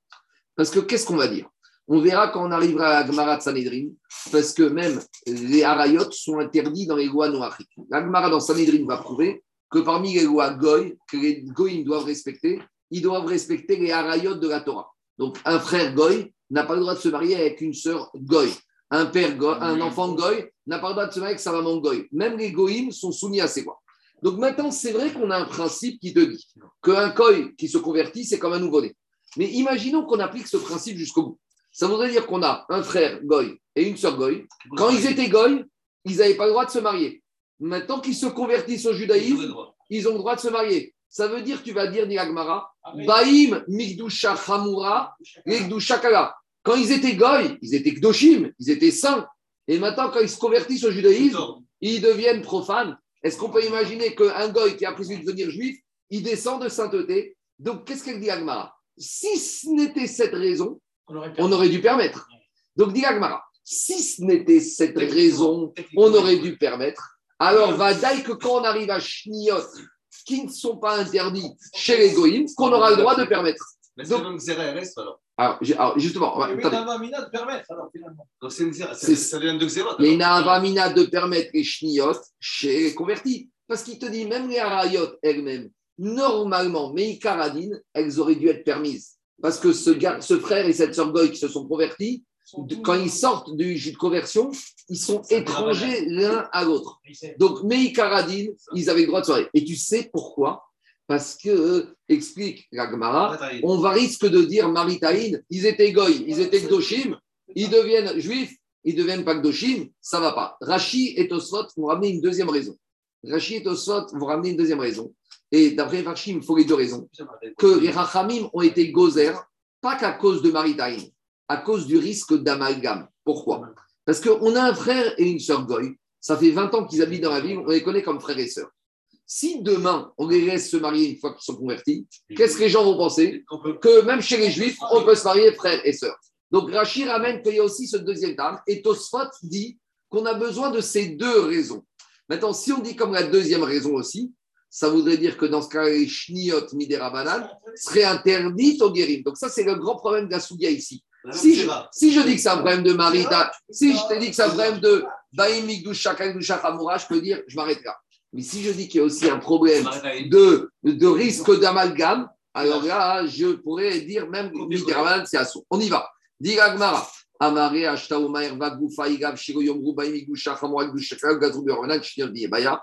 Parce que qu'est-ce qu'on va dire? On verra quand on arrivera à Gemara de Sanhedrin, parce que même les harayot sont interdits dans les lois noachiques. La dans Sanhedrin va prouver que parmi les lois goy, que les goyim doivent respecter, ils doivent respecter les harayot de la Torah. Donc un frère goy n'a pas le droit de se marier avec une sœur goy. Un père goy, un enfant goy n'a pas le droit de se marier avec sa maman goy. Même les goyim sont soumis à ces lois. Donc maintenant, c'est vrai qu'on a un principe qui te dit qu'un goy qui se convertit, c'est comme un nouveau-né. Mais imaginons qu'on applique ce principe jusqu'au bout. Ça voudrait dire qu'on a un frère goy et une sœur goy. Quand ils étaient goy, ils n'avaient pas le droit de se marier. Maintenant qu'ils se convertissent au judaïsme, ils ont le droit de se marier. Ça veut dire, tu vas dire, dit Agmara, Baïm, Migdusha Hamura, Migdusha Kala. Quand ils étaient goy, ils étaient kdoshim, ils étaient saints. Et maintenant, quand ils se convertissent au judaïsme, ils deviennent profanes. Est-ce qu'on peut imaginer qu'un goy qui a prévu de devenir juif, il descend de sainteté? Donc, qu'est-ce qu'elle dit Agmara? Si ce n'était cette raison, on aurait dû permettre. Donc, dit Agmara, si ce n'était cette raison, on aurait dû permettre. Alors, va que quand on arrive à Shniot, qui ne sont pas interdits chez les goïms, qu'on aura le droit de permettre. Mais c'est Donc- donc alors. Alors, alors, justement, Mais attendez. la mamina de permettre, alors finalement. Ça vient de Xéra. il y a une avamina de permettre les shniot chez les convertis. Parce qu'il te dit, même les harayot elles-mêmes, normalement, mais caradines, elles auraient dû être permises. Parce que ce, gars, ce frère et cette sœur goy qui se sont convertis, quand ils sortent du jus de conversion, ils sont étrangers l'un à l'autre. Donc, Meikaradin, ils avaient le droit de soirée. Et tu sais pourquoi Parce que, euh, explique la Gemara, on va risque de dire Maritaïn, ils étaient goy, ils étaient Gdoshim, ils deviennent juifs, ils deviennent pas Gdoshim, ça va pas. Rashi et Tosfot vont ramener une deuxième raison. Rashi et Tosfot vont ramener une deuxième raison. Et d'après Rashi, il faut les deux raisons. Que les Rachamim ont été gozer, pas qu'à cause de Maritaïn, à cause du risque d'amalgame. Pourquoi? Parce qu'on a un frère et une sœur goy, ça fait 20 ans qu'ils habitent dans la ville, on les connaît comme frères et sœurs. Si demain, on les laisse se marier une fois qu'ils sont convertis, qu'est-ce que les gens vont penser Que même chez les juifs, on peut se marier frère et sœur. Donc Rachid ramène qu'il y a aussi ce deuxième terme, et Tosfot dit qu'on a besoin de ces deux raisons. Maintenant, si on dit comme la deuxième raison aussi, ça voudrait dire que dans ce cas, les shniot midera seraient interdites au guérim. Donc ça, c'est le grand problème de la Sougia ici. Si je, si je dis que c'est un problème de Marita, si je te dis que c'est un problème de Baïm Migdusha Kagdusha Hamura, je peux dire, je m'arrête là. Mais si je dis qu'il y a aussi un problème de, de risque d'amalgame, alors là, je pourrais dire même Mideraman, c'est assaut. On y va. Dit Gmara. Amare Ashtaoma Erva Gufa Igav Shiro Yomru Baïm Migdusha Hamura Gdusha Kagdusha Gazru Beronan Shinyor Baya.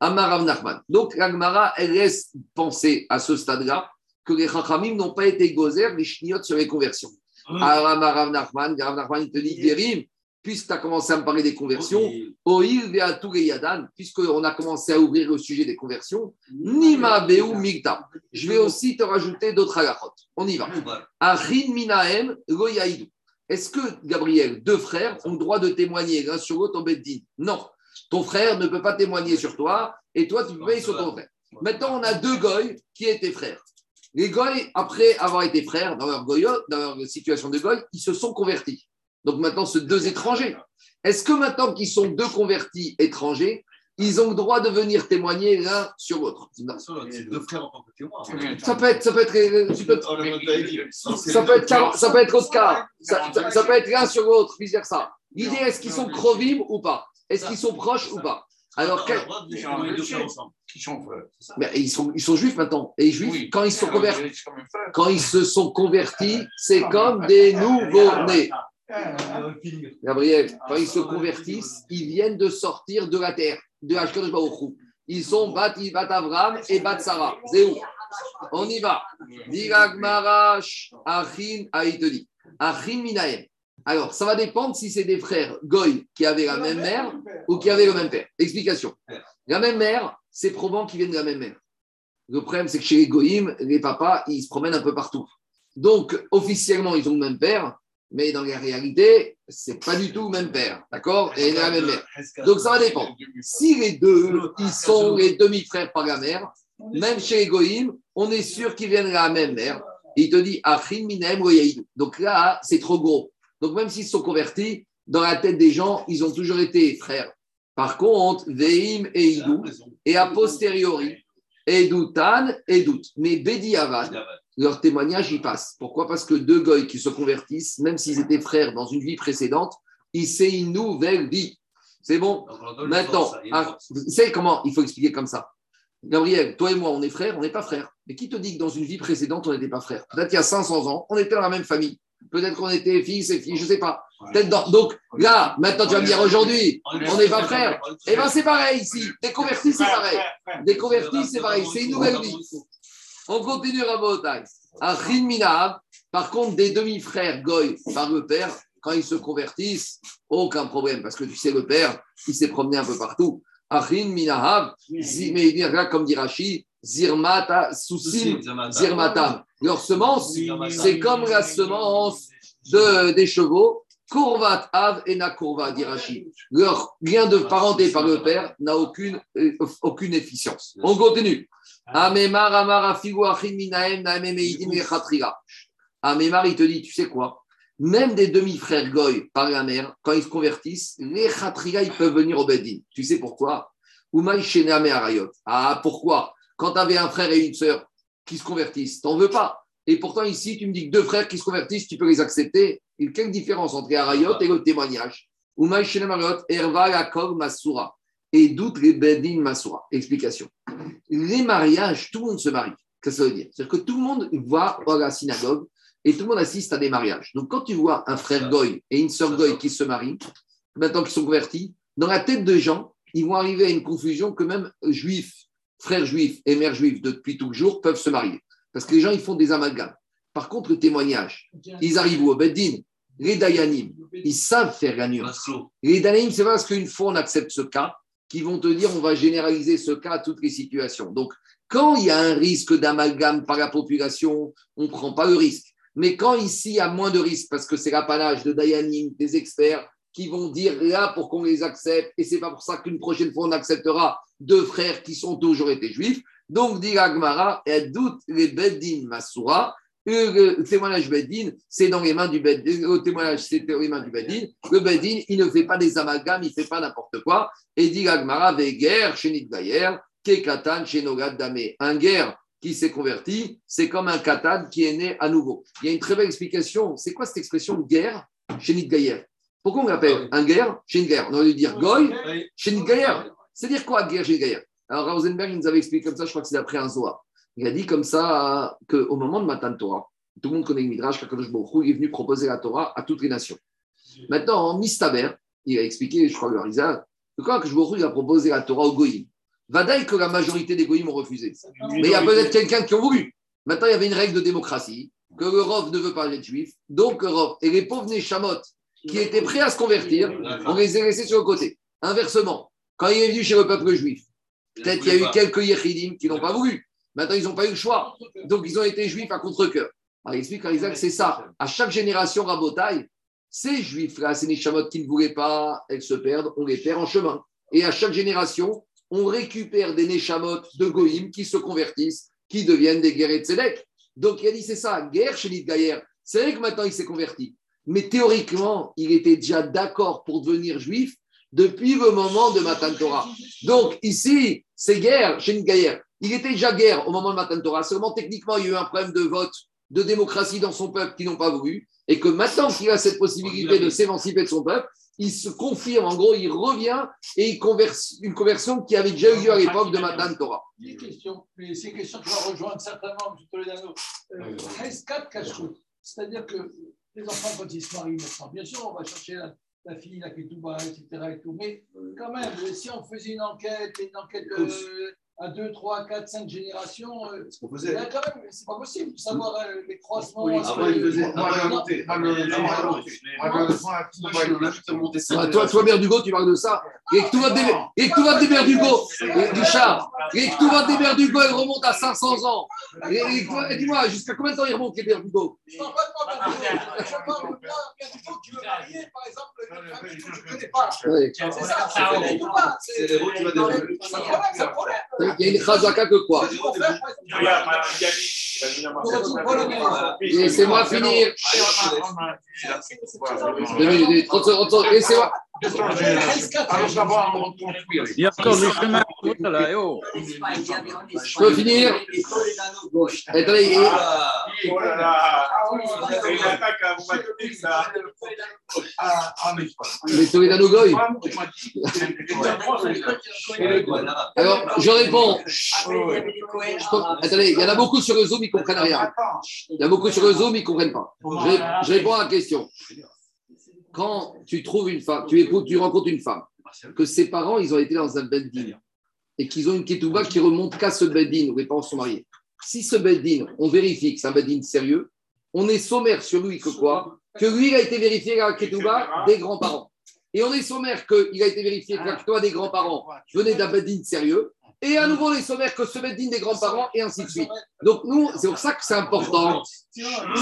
Amarav Nachman. Donc, la Gemara, elle laisse penser à ce stade-là que les Chachamim n'ont pas été gozer, les chniotes sur les conversions. Alors, Amarav Nachman, Rav Nachman, il te dit, Guérim, puisque tu as commencé à me parler des conversions, Oil Veatou Yadan, puisqu'on a commencé à ouvrir le sujet des conversions, Nima Beu Migta. Je vais aussi te rajouter d'autres halachot. On y va. Lo Yaïdou. Est-ce que, Gabriel, deux frères ont le droit de témoigner l'un sur l'autre en Beddin? Non. Ton frère ne peut pas témoigner sur toi et toi, tu peux pas sur ton frère. Maintenant, on a deux goy qui étaient frères. Les goy, après avoir été frères dans leur, goyo, dans leur situation de goy, ils se sont convertis. Donc maintenant, ce deux étrangers. Est-ce que maintenant qu'ils sont deux convertis étrangers, ils ont le droit de venir témoigner l'un sur l'autre? Non. C'est deux frères en tant que témoin. Ça peut être, ça peut être, tu peux- ça peut être, quarante- ça peut être autre cas. Ça, ça- ça peut être l'un sur l'autre, vice versa. L'idée, est-ce qu'ils sont crovim ou pas? Est-ce qu'ils sont proches ou pas? Alors, mais ils, sont, ils sont juifs maintenant. Et les juifs, Oui. quand ils se sont convertis, C'est comme un frère. quand ils se sont convertis, c'est comme des nouveaux-nés. Gabriel, quand ils se convertissent, ils viennent de sortir de la terre, de Ashkadosh Baruch Hu. Ils sont Bat, Bat Avram et Bat Sarah. Zéou. On y va. Marash, Achin. Alors, ça va dépendre si c'est des frères Goy qui avaient la même mère ou qui avaient le même père. Explication. La même mère, c'est probant qu'ils viennent de la même mère. Le problème, c'est que chez les Goïm, les papas, ils se promènent un peu partout. Donc, officiellement, ils ont le même père, Mais dans la réalité, c'est pas du tout le même père, d'accord Et la même mère. Donc ça va dépendre. Si les deux, ils sont les demi-frères par la mère, même chez les Goïm, on est sûr qu'ils viennent de la même mère. Et il te dit, Achim minem. Donc là, c'est trop gros. Donc même s'ils sont convertis, dans la tête des gens, ils ont toujours été frères. Par contre, Veim et Idou, et a posteriori, Edoutan, Edout. Mais Bedi Avad, leur témoignage, il passe. Pourquoi? Parce que deux goy qui se convertissent, même s'ils étaient frères dans une vie précédente, ils c'est une nouvelle vie. C'est bon Maintenant, ah, c'est comment Il faut expliquer comme ça? Gabriel, toi et moi, on est frères, on n'est pas frères. Mais qui te dit que dans une vie précédente, on n'était pas frères? Peut-être il y a 500 ans, on était dans la même famille. Peut-être qu'on était fils et filles, je ne sais pas. Donc là, maintenant, tu vas me dire aujourd'hui, on n'est pas frères. Eh bien, c'est pareil ici. Des convertis, c'est pareil. Des convertis, c'est pareil. C'est une nouvelle vie. On continue à Un Minab, par contre, des demi-frères Goy par le père, quand ils se convertissent, aucun problème, parce que tu sais, le père, il s'est promené un peu partout. Achin Minahab, comme dit Rashi, Zirmata, Sousim, Zirmatam. Leur semence, c'est comme la semence de, des chevaux. Kurvat Av et Nakurva, dit. Leur lien de parenté par le père n'a aucune, euh, aucune efficience. On continue. Amemar, Amar, Amemar, il te dit, tu sais quoi? Même des demi-frères Goy par la mère, quand ils se convertissent, les Khatriga, ils peuvent venir au Bedin. Tu sais pourquoi? Ah, pourquoi? Quand tu avais un frère et une sœur qui se convertissent, t'en veux pas. Et pourtant, ici, tu me dis que deux frères qui se convertissent, tu peux les accepter. Et quelle différence entre Arayot et le témoignage. Et doute les Bedin Masura. Explication. Les mariages, tout le monde se marie. Qu'est-ce que ça veut dire C'est-à-dire que tout le monde va à la synagogue et tout le monde assiste à des mariages. Donc, quand tu vois un frère Goy et une sœur Goy qui se marient, maintenant qu'ils sont convertis, dans la tête de gens, ils vont arriver à une confusion que même juifs, frères juifs et mères juifs depuis toujours peuvent se marier. Parce que les gens, ils font des amalgames. Par contre, le témoignage, ils arrivent au Beddin, les Dayanim, ils savent faire la nuance. Les Dayanim, c'est parce qu'une fois on accepte ce cas, qu'ils vont te dire on va généraliser ce cas à toutes les situations. Donc, quand il y a un risque d'amalgame par la population, on ne prend pas le risque. Mais quand ici, il y a moins de risque, parce que c'est l'apanage de Dayanim, des experts, qui vont dire là pour qu'on les accepte, et c'est pas pour ça qu'une prochaine fois on acceptera deux frères qui sont toujours été juifs. Donc, dit Agmara, et doute les Beddin Masura, le témoignage Beddin, c'est dans les mains du Beddin, le témoignage, c'est dans les mains du Beddin. Le Beddin, il ne fait pas des amalgames, il ne fait pas n'importe quoi. Et dit Agmara, Veger, Chenit Gayer, Kekatan, Chenogad Dame. Un guerre qui s'est converti, c'est comme un katan qui est né à nouveau. Il y a une très belle explication. C'est quoi cette expression guerre, Chenit Gayer Pourquoi on l'appelle un guerre, Chenit Gayer On aurait dû dire Goy, Chenit Gayer. C'est-à-dire quoi, guerre, Chenit Gayer alors, Rosenberg, il nous avait expliqué comme ça, je crois que c'est après un Zohar. Il a dit comme ça qu'au moment de Matan Torah, tout le monde connaît le Midrash, Kakadosh il est venu proposer la Torah à toutes les nations. Maintenant, en Mistaber, il a expliqué, je crois, le Harizal, que quand Baruch il a proposé la Torah au Goïm, Vadaï que la majorité des Goïm ont refusé. Mais il y a peut-être quelqu'un qui a voulu. Maintenant, il y avait une règle de démocratie, que le Rov ne veut pas être juif, donc le Rov. Et les pauvres Neshamot, qui étaient prêts à se convertir, on les a laissés sur le côté. Inversement, quand il est venu chez le peuple juif, Peut-être qu'il y a eu quelques Yechidim qui n'ont pas voulu. Maintenant, ils n'ont pas eu le choix. Donc, ils ont été juifs à contre-coeur. Alors, il explique à Isaac, c'est ça. À chaque génération, Rabotaille, ces juifs-là, ces Neshamot qui ne voulaient pas, elles se perdent, on les perd en chemin. Et à chaque génération, on récupère des Neshamot de Goïm qui se convertissent, qui deviennent des guerriers de Sédek. Donc, il a dit, c'est ça, guerre chez Gaïer. C'est vrai que maintenant, il s'est converti. Mais théoriquement, il était déjà d'accord pour devenir juif depuis le moment de Matan Torah. Donc ici, c'est guerre chez une guerre. Il était déjà guerre au moment de Matan Torah. Seulement techniquement, il y a eu un problème de vote, de démocratie dans son peuple qui n'ont pas voulu. Et que maintenant qu'il a cette possibilité de s'émanciper de son peuple, il se confirme, en gros, il revient et il converse une conversion qui avait déjà eu lieu à l'époque de Matan Torah. Des questions, mais ces questions qui vont rejoindre certainement M. Toledano. Euh, 4 c'est-à-dire que les enfants, quand ils se marient maintenant, bien sûr, on va chercher la, la fille, la ketouba, etc. Et tout. Mais quand même, si on faisait une enquête, une enquête euh, à 2, 3, 4, 5 générations, euh, c'est pas possible de savoir euh, les croisements. Oui, Avant, toi, toi, Berdugo, tu parles de ça. Et que tout va de, et que tout va de Berdugo, et Richard, et que tout va de Berdugo, elle remonte à 500 ans. Et, dis-moi, jusqu'à combien de temps il remonte les Berdugo Je parle pas de moi, Berdugo. Je parle de moi, Berdugo, qui veut marier, par exemple, une famille que je ne connais pas. Ouais. C'est ça, c'est pas du tout pas. C'est les routes qui va C'est un dérouler. problème, c'est un problème. Il y a une chazaka que quoi. Laissez-moi finir. Deux minutes, 30 secondes, 30 secondes. Laissez-moi. Il y a encore le chemin là, oh. Je peux finir? Oh là là C'est une attaque à vous ça. Ah, ah, mais Toledano Goy. Alors, je réponds. Attendez, il y en a beaucoup sur le Zoom, ils ne comprennent rien. Il y a beaucoup sur le Zoom, ils ne comprennent pas. Je réponds à la question. Quand tu trouves une femme, tu, épouses, tu rencontres une femme, que ses parents, ils ont été dans un beddin et qu'ils ont une ketouba qui remonte qu'à ce beddin où les parents sont mariés. Si ce beddin, on vérifie que c'est un beddin sérieux, on est sommaire sur lui que quoi? Que lui, il a été vérifié à la ketouba des grands-parents. Et on est sommaire qu'il a été vérifié que la ketouba des grands-parents venait d'un beddin sérieux. Et à nouveau, on est sommaire que ce beddin des grands-parents et ainsi de suite. Donc nous, c'est pour ça que c'est important.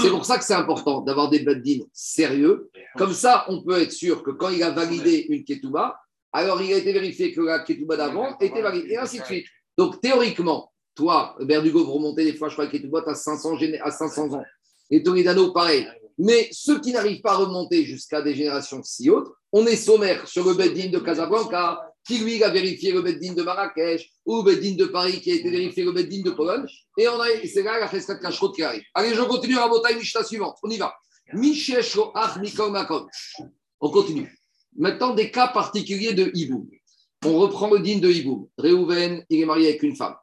C'est pour ça que c'est important d'avoir des beddin sérieux. Comme ça, on peut être sûr que quand il a validé une ketouba, alors il a été vérifié que la ketouba d'avant était validée, et ainsi de suite. Donc théoriquement, toi, Berdugo, vous remontez des fois, je crois que ketouba à 500, géné- à 500 ans. Et Toledano, pareil. Mais ceux qui n'arrivent pas à remonter jusqu'à des générations si hautes, on est sommaire sur le beddin de Casablanca, qui lui a vérifié le beddin de Marrakech, ou le beddin de Paris qui a été vérifié le beddin de Pologne. Et on a, c'est là la Cheskat Kashrot qui arrive. Allez, je continue à Botaï Mishnah suivante. On y va. On continue. Maintenant, des cas particuliers de Hiboum. On reprend le din de Hiboum. Réhouven, il est marié avec une femme.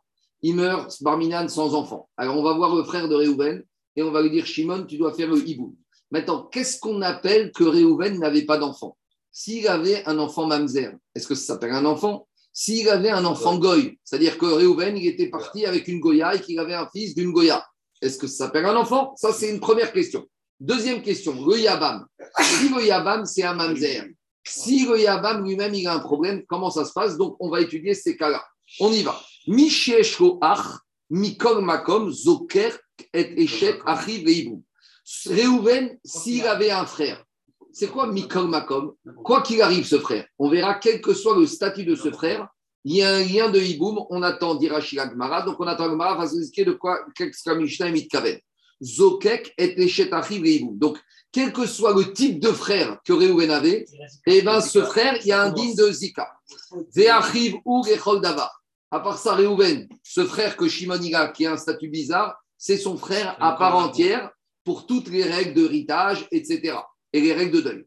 Il meurt, Barminan, sans enfant. Alors, on va voir le frère de Réhouven et on va lui dire Shimon, tu dois faire le Hiboum. Maintenant, qu'est-ce qu'on appelle que Réhouven n'avait pas d'enfant? S'il avait un enfant mamzer, est-ce que ça s'appelle un enfant? S'il avait un enfant goy, c'est-à-dire que Réhouven, il était parti avec une goya et qu'il avait un fils d'une goya, est-ce que ça s'appelle un enfant? Ça, c'est une première question. Deuxième question, le Yabam. Si le Yabam, c'est un mamzer, si le Yabam lui-même, il a un problème, comment ça se passe? Donc, on va étudier ces cas-là. On y va. Mikol makom, zoker et echet achiv veibou. Réhouven, s'il avait un frère, c'est quoi mikol makom? Quoi qu'il arrive, ce frère, on verra quel que soit le statut de ce frère, il y a un lien de hiboum, on attend d'Irachi Agmara, donc on attend Agmara va se expliquer de quoi que Mishnah et Mitkaven. Zokek et echet achiv veibou. Donc, quel que soit le type de frère que Réhouven avait, eh bien, ce frère, il y a un digne de Zika. Ve'achiv ou Davar. À part ça, Réhouven, ce frère que Shimon il a, qui a un statut bizarre, c'est son frère à part entière pour toutes les règles d'héritage, etc. Et les règles de deuil.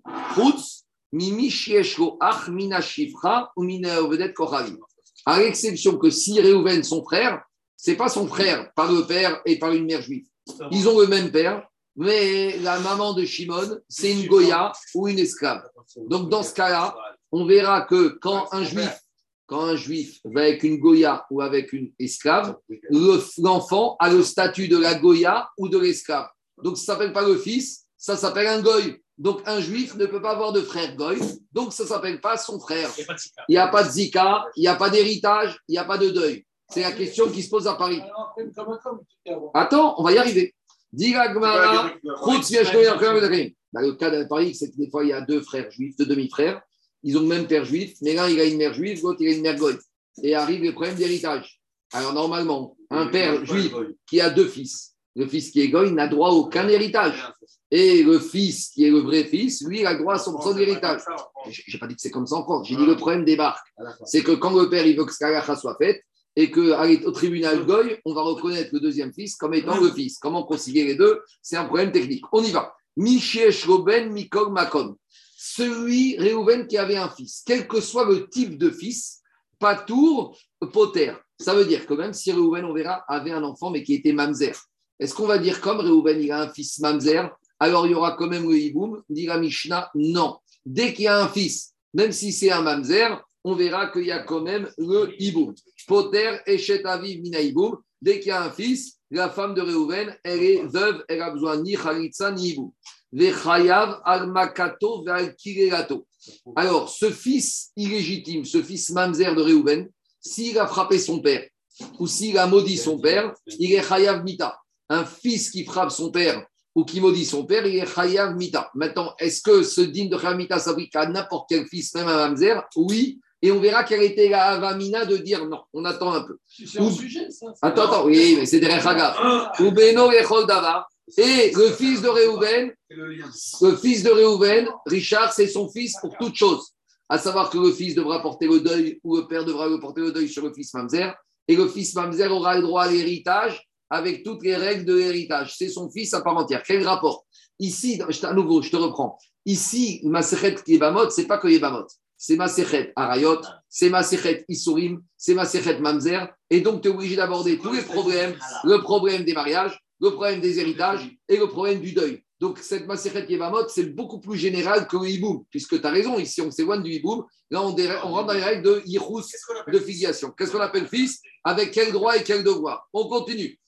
À l'exception que si Réhouven, son frère, c'est pas son frère par le père et par une mère juive. Ils ont le même père, mais la maman de Shimon, c'est une Goya ou une esclave. Donc dans ce cas-là, on verra que quand un juif, quand un juif va avec une Goya ou avec une esclave, le- l'enfant a le statut de la Goya ou de l'esclave. Donc ça s'appelle pas le fils, ça s'appelle un Goy. Donc un juif ne peut pas avoir de frère Goy, donc ça s'appelle pas son frère. Il n'y a pas de zika, il n'y a pas d'héritage, il n'y a pas de deuil. C'est la question qui se pose à Paris. Attends, on va y arriver. Dans le cas d'un Paris, c'est que des fois, il y a deux frères juifs, deux demi-frères. Ils ont le même père juif, mais l'un, il a une mère juive, l'autre, il a une mère goy. Et arrive le problème d'héritage. Alors, normalement, un père juif qui a deux fils, le fils qui est goy n'a droit à aucun héritage. Et le fils qui est le vrai fils, lui, il a droit à son héritage. J'ai pas dit que c'est comme ça encore. J'ai dit le problème débarque. C'est que quand le père, il veut que Skalacha soit faite, et qu'au tribunal Goy, on va reconnaître le deuxième fils comme étant le fils. Comment concilier les deux? C'est un problème technique. On y va. Mishiesh Roben Mikol Makom. Celui, Réhouven, qui avait un fils, quel que soit le type de fils, Patour, Poter. Ça veut dire que même si Réhouven, on verra, avait un enfant, mais qui était Mamzer, est-ce qu'on va dire comme Réhouven, il a un fils Mamzer, alors il y aura quand même le Hiboum Dit la Mishnah, non. Dès qu'il y a un fils, même si c'est un Mamzer, on verra qu'il y a quand même le hiboum. Poter et Shetaviv mina hiboum. Dès qu'il y a un fils, la femme de Réhouven, elle est veuve, elle a besoin ni chalitza ni hiboum. Vechayav al makato ve'al kirelato. Alors, ce fils illégitime, ce fils mamzer de Réhouven, s'il a frappé son père ou s'il a maudit son père, il est chayav mita. Un fils qui frappe son père ou qui maudit son père, il est chayav mita. Maintenant, est-ce que ce digne de chayav mita s'applique à n'importe quel fils, même à mamzer? Oui. Et on verra quelle était la avamina de dire non. On attend un peu. C'est un sujet, ça. Attends, attends, oui, mais c'est des rechagas. Ou beno echol davar. Et le fils de Réhouven, le fils de Réhouven, Richard, c'est son fils pour toute chose. À savoir que le fils devra porter le deuil ou le père devra porter le deuil sur le fils Mamzer. Et le fils Mamzer aura le droit à l'héritage avec toutes les règles de l'héritage. C'est son fils à part entière. Quel rapport Ici, à nouveau, je te reprends. Ici, Maserhet Yebamot, c'est pas que Yebamot. C'est Maserhet Arayot, c'est Maserhet Isurim, c'est Maserhet Mamzer. Et donc, tu es obligé d'aborder tous les problèmes, le problème des mariages, le problème des héritages et le problème du deuil. Donc, cette Maserhet Yevamot, c'est beaucoup plus général que le hiboum, puisque tu as raison, ici, on s'éloigne du hiboum. Là, on, rentre dans les règles de yichus, de filiation. Qu'est-ce qu'on appelle fils? Avec quel droit et quel devoir? On continue.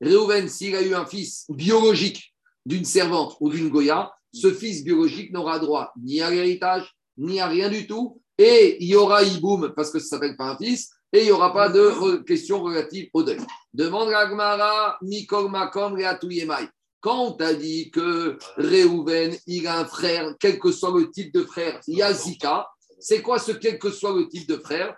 Réhouven, s'il a eu un fils biologique d'une servante ou d'une goya, ce fils biologique n'aura droit ni à l'héritage, ni à rien du tout. Et il y aura hiboum, parce que ça ne s'appelle pas un fils, et il n'y aura pas de questions relatives au deuil. Demande à Gmara, Mikol Makom. Quand on t'a dit que Réhouven, il a un frère, quel que soit le type de frère, il y a Zika, c'est quoi ce quel que soit le type de frère?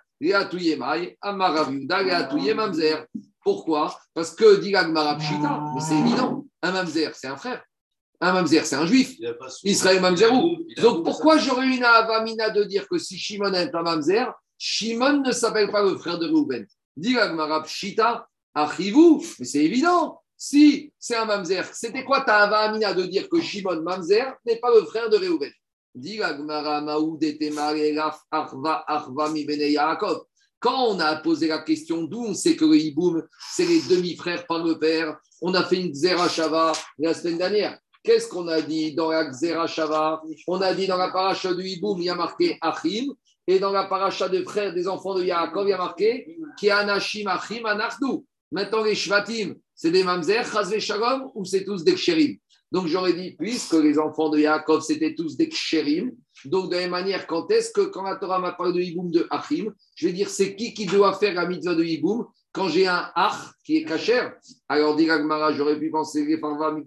Amaraviuda, Reatou Yemamzer. Pourquoi? Parce que dit Pshita, mais c'est évident, un Mamzer, c'est un frère. Un Mamzer, c'est un juif. Israël Mamzerou. Donc pourquoi j'aurais une avamina de dire que si Shimon est un Mamzer, Shimon ne s'appelle pas le frère de Reuven Dit Pshita, Achivou, mais c'est évident. Si c'est un Mamzer, c'était quoi ta avamina de dire que Shimon Mamzer n'est pas le frère de Reuven Quand on a posé la question d'où on sait que le Hiboum, c'est les demi-frères par le père, on a fait une Zera Shava la semaine dernière. Qu'est-ce qu'on a dit dans la Zera Shava? On a dit dans la paracha du Hiboum, il y a marqué Achim, et dans la paracha des frères des enfants de Yaakov, il y a marqué Ki Anashim Achim Anachnu. Maintenant, les Shvatim, c'est des Mamzer, Chazve Shalom, ou c'est tous des Ksherim? Donc j'aurais dit, puisque les enfants de Yaakov, c'était tous des Ksherim, donc de la même manière, quand est-ce que, quand la Torah m'a parlé de Hiboum de Achim, je vais dire, c'est qui qui doit faire la mitzvah de Hiboum quand j'ai un Ach qui est Kacher Alors, dit Gagmara, j'aurais pu penser, les Magan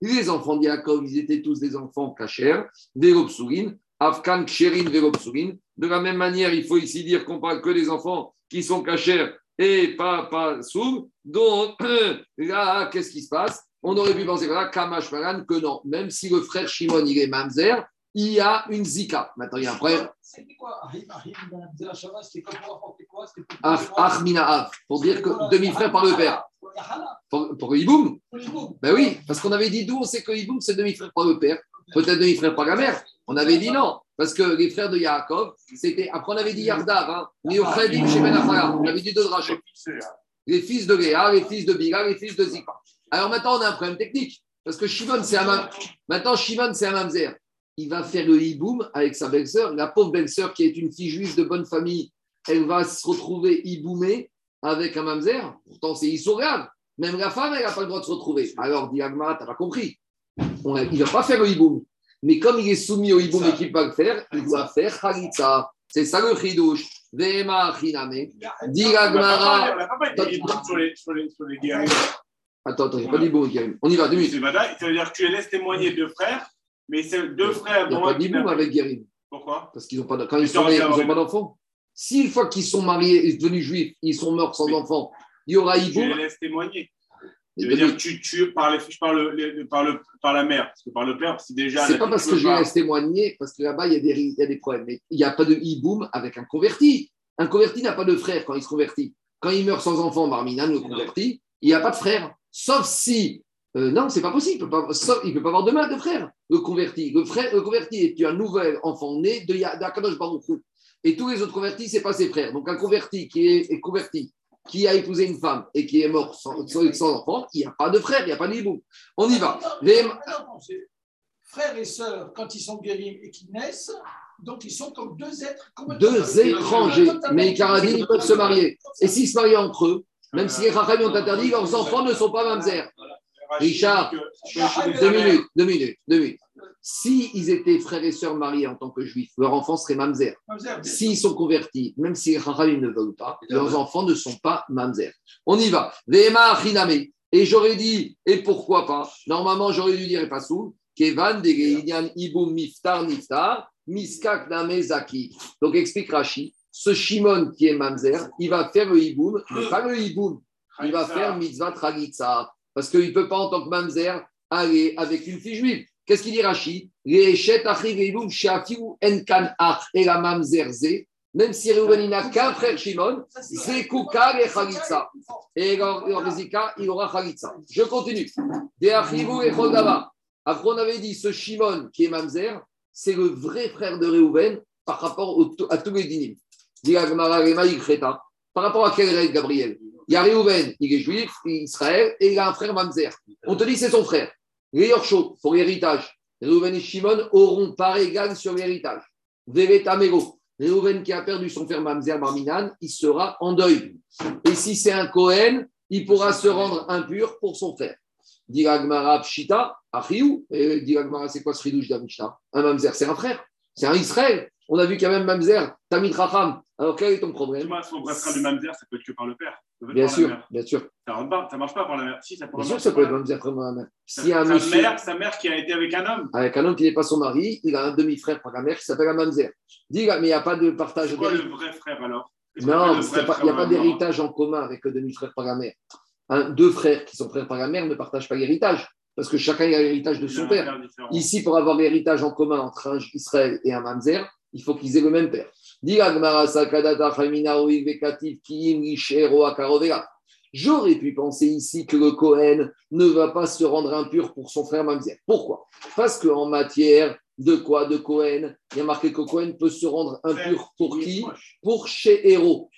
les enfants de Yaakov, ils étaient tous des enfants Kacher, Vélopsurin, Afkan Ksherin, Vélopsurin. De la même manière, il faut ici dire qu'on parle que des enfants qui sont Kacher et pas, pas sourds. Donc, là, qu'est-ce qui se passe? On aurait pu penser là, Kamash Maran, que non, même si le frère Shimon, il est Mamzer, il y a une Zika. Maintenant, il y a un problème. C'était quoi comme pour dire que demi-frère par le père. Pour Pour, mots. Ben oui, parce qu'on avait dit d'où on sait que Hiboum, c'est demi-frère par le père, peut-être demi-frère par la mère. On avait dit non, parce que les frères de Yaakov, c'était. Après, on avait dit Yardav, hein, mais au Khadim chez Ben Achara. On avait dit deux drachos. Les fils de Léa, les fils de Bila, les fils de Zipa. Alors maintenant, on a un problème technique, parce que Shimon, c'est un mam... Maintenant, Shimon, c'est un mamzer. Il va faire le hiboum avec sa belle-sœur. La pauvre belle-sœur, qui est une fille juive de bonne famille, elle va se retrouver hiboumée avec un mamzer. Pourtant, c'est Issourab. Même la femme, elle n'a pas le droit de se retrouver. Alors, dit Agmara, tu n'as pas compris. On a- il ne va pas faire le hiboum. Mais comme il est soumis au hiboum et qu'il ne peut pas le faire, il doit faire Khalitsa. C'est ça le chidouche. Vema chiname. Dit Agmara. sur les, sur les, sur les guerriers. Attends, attends, j'ai pas dit bon, Guérim. On y va, deux minutes. Ça veut dire que tu les laisses témoigner deux frères, mais c'est deux frères. Il n'y a pas n'a- avec Guérim. Pourquoi? Parce qu'ils ont pas de- quand ils sont dû ils n'ont pas d'enfants. Si une fois qu'ils sont mariés et devenus juifs, ils sont morts sans enfants, il y aura Tu les laisses témoigner. Je veux dire, tu, tu par, les, le- par, le, par la mère, parce que par le père, c'est déjà. C'est pas parce que je laisse témoigner, parce que là-bas, il y, a des, il y a des problèmes. Mais il n'y a pas de hiboum avec un converti. Un converti n'a pas de frère quand il se convertit. Quand il meurt sans enfant, Barminan, le converti, il n'y a pas de frère. Sauf si. euh, non, c'est pas possible. Il ne peut, peut pas avoir de mâle de frère, le converti. Le, frère, le converti est un nouvel enfant né d'Akadosh Baruch. Et tous les autres convertis, ce n'est pas ses frères. Donc un converti qui est, est converti, qui a épousé une femme et qui est mort sans, sans- enfant, il n'y a pas de frère, il n'y a pas de hiboum. On y va. Les- c'est- frères et sœurs, quand ils sont guéris et qu'ils naissent, donc ils sont comme deux êtres. Deux étrangers, mais ils peuvent se marier. Et s'ils se marient entre eux, même si les Rachamim ont interdit, leurs enfants ne sont pas mamzer. Richard, Deux minutes, deux minutes, deux minutes. Si ils étaient frères et sœurs mariés en tant que juifs, leurs enfants seraient mamzer. S'ils sont convertis, même si les Rachamim ne veulent pas, leurs enfants ne sont pas mamzer. On y va. Vema. Et j'aurais dit, et pourquoi pas? Normalement, j'aurais dû dire, et pas sous, Kevan de Ibum Miftar Niftar, Miskak Name Zaki. Donc explique Rashi, ce Shimon qui est mamzer, il va faire le Iboum, mais pas le Iboum, il va faire mitzvah tragitza. Parce qu'il ne peut pas, en tant que mamzer, aller avec une fille juive. Qu'est-ce qu'il dit Rashi? Et la. Même si Reuven n'a qu'un frère Shimon, c'est et Chalitza. Et dans Rizika, il aura Chalitza. Je continue. De achivu et Chodava. Après, on avait dit ce Shimon qui est mamzer, c'est le vrai frère de Reuven par rapport à tous les dynimes. Par rapport à quelle règle, Gabriel? Il y a Reuven, il est juif, il est Israël, et il a un frère mamzer. On te dit c'est son frère. Les pour l'héritage, Reuven et Shimon auront part égale sur l'héritage. Vevetamego, Reuven qui a perdu son frère mamzer Barminan, il sera en deuil. Et si c'est un Cohen, il pourra se rendre impur pour son frère. Gemara, Pshita, Achiou. La Gemara, c'est quoi ce ridouche d'Amishta Un mamzer, c'est un frère. C'est un Israël. On a vu qu'il y a même mamzer, Tamit Racham. Alors quel est ton problème Moi, son vrai frère du mamzer, ça peut être que par le père. Bien par sûr, bien sûr. Ça ça marche pas par la mère. Si, ça peut Bien sûr que ça peut être mamzer vraiment la mère. Un sa, monsieur mère, sa mère qui a été avec un homme. avec un homme qui n'est pas son mari, il a un demi-frère par la mère qui s'appelle un mamzer. Dis, mais il n'y a pas de partage C'est quoi le vrai frère alors Non, appelle le parce qu'il vrai n'y a pas, il d'héritage en commun avec le demi-frère par la mère. Deux frères qui sont frères par la mère ne partagent pas l'héritage, parce que chacun a l'héritage de Il son père. Ici, pour avoir l'héritage en commun entre un Israël et un mamzer, il faut qu'ils aient le même père. J'aurais pu penser ici que le Cohen ne va pas se rendre impur pour son frère mamzer. Pourquoi? Parce qu'en matière de quoi? De Cohen, il y a marqué que Cohen peut se rendre impur pour qui? Pour. Chez Héros,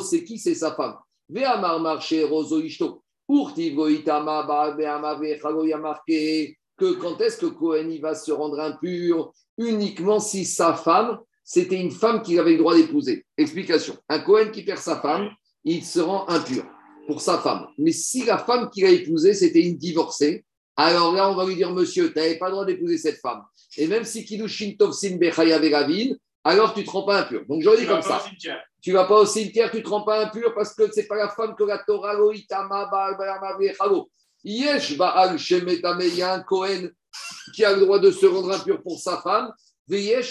c'est qui? C'est sa femme. Héros Zoishto. Urtiv goitama ba ve'ama ve'chalo, il y a marqué que quand est-ce que Cohen va se rendre impur Uniquement si sa femme, c'était une femme qu'il avait le droit d'épouser? Explication. Un Cohen qui perd sa femme, il se rend impur pour sa femme. Mais si la femme qu'il a épousée, c'était une divorcée, alors là, on va lui dire, monsieur, tu n'avais pas le droit d'épouser cette femme. Et même si Kidushin Tovsin Bechaya Vegavin, alors tu ne te rends pas impur. Donc Tu vas comme ça. Tu vas pas au cimetière, tu ne te rends pas impur parce que c'est pas la femme que la Torah Yesh Baal Shemetame, il y a un Cohen qui a le droit de se rendre impur pour sa femme.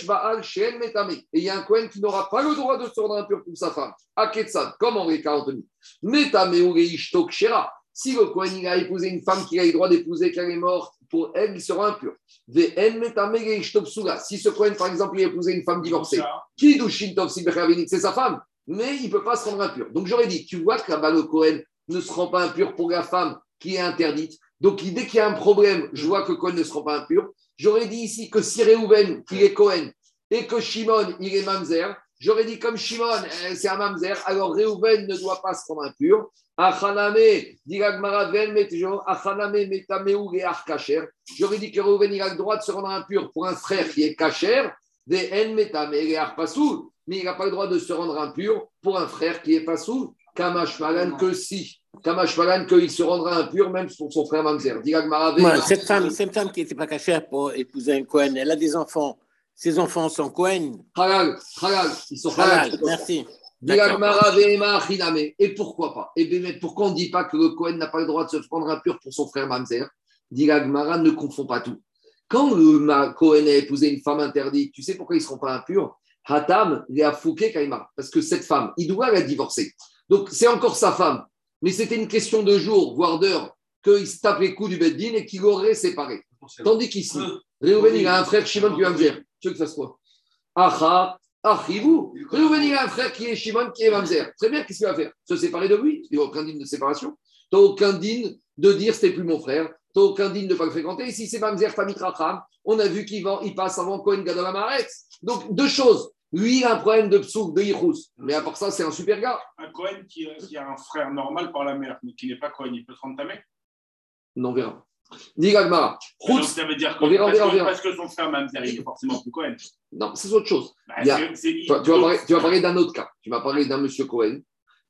Baal. Et il y a un Cohen qui n'aura pas le droit de se rendre impur pour sa femme. Aketsad, comme en les 40 000. Metame ou Reishtok Shera. Si le Cohen il a épousé une femme qu'il a le droit d'épouser, qu'elle est morte, pour elle, il sera impur. Si ce Cohen, par exemple, il a épousé une femme divorcée, qui c'est sa femme, mais il ne peut pas se rendre impur. Donc j'aurais dit, tu vois que là-bas, le Cohen ne se rend pas impur pour la femme qui est interdite. Donc dès qu'il y a un problème, je vois que Cohen ne se rend pas impur. J'aurais dit ici que si Réhouven, il est Cohen, et que Shimon, il est Mamzer, j'aurais dit comme Shimon, euh, c'est un Mamzer, alors Réhouven ne doit pas se rendre impur. J'aurais dit que Réhouven, il a le droit de se rendre impur pour un frère qui est kacher, des en metame et mais il n'a pas le droit de se rendre impur pour un frère qui est pas soul. Kamash que si. Kamash Malan qu'il se rendra impur même pour son frère Mamzer. Ouais, cette femme, cette femme qui n'était pas cachée pour épouser un Cohen, elle a des enfants. Ses enfants sont Cohen. Halal, halal, ils sont Halal, halal. merci. Et pourquoi pas? Et bien, mais pourquoi on ne dit pas que le Cohen n'a pas le droit de se prendre impur pour son frère Mamzer Dit l'Agmara, ne confond pas tout. Quand le Cohen a épousé une femme interdite, tu sais pourquoi ils ne seront pas impurs? Hatam, il a fouqué Kaima. Parce que cette femme, il doit la divorcer. Donc, c'est encore sa femme. Mais c'était une question de jours, voire d'heures, qu'il se tape les coups du Beddin et qu'il aurait séparé. Tandis qu'ici, Réhouven, il a un frère Shimon qui va me dire Tu veux que ça soit Acha, Achivou. Réhouven, il a un frère qui est Shimon qui est Mamzer. Très bien, qu'est-ce qu'il va faire? Se séparer de lui? Il n'y a aucun digne de séparation. Tu n'as aucun digne de dire c'était plus mon frère. Tu n'as aucun digne de ne pas le fréquenter. Et si c'est Mamzer, Tamit Racham, on a vu qu'il il passe avant Cohen Gadol Amaretz. Donc, deux choses. Lui, il a un problème de psouk, de yichus. Mais à part ça, c'est un super gars. un Cohen qui, qui a un frère normal par la mère, mais qui n'est pas Cohen, il peut se rendre tamé Non, on verra. Dis Gagmara. Donc, ça veut dire que On verra, on parce, verra, on que, verra. parce que son frère Mamzer, il est forcément plus Cohen. Non, c'est autre chose. Bah, a- tu vas parler, vas parler d'un autre cas. Tu m'as parlé d'un monsieur Cohen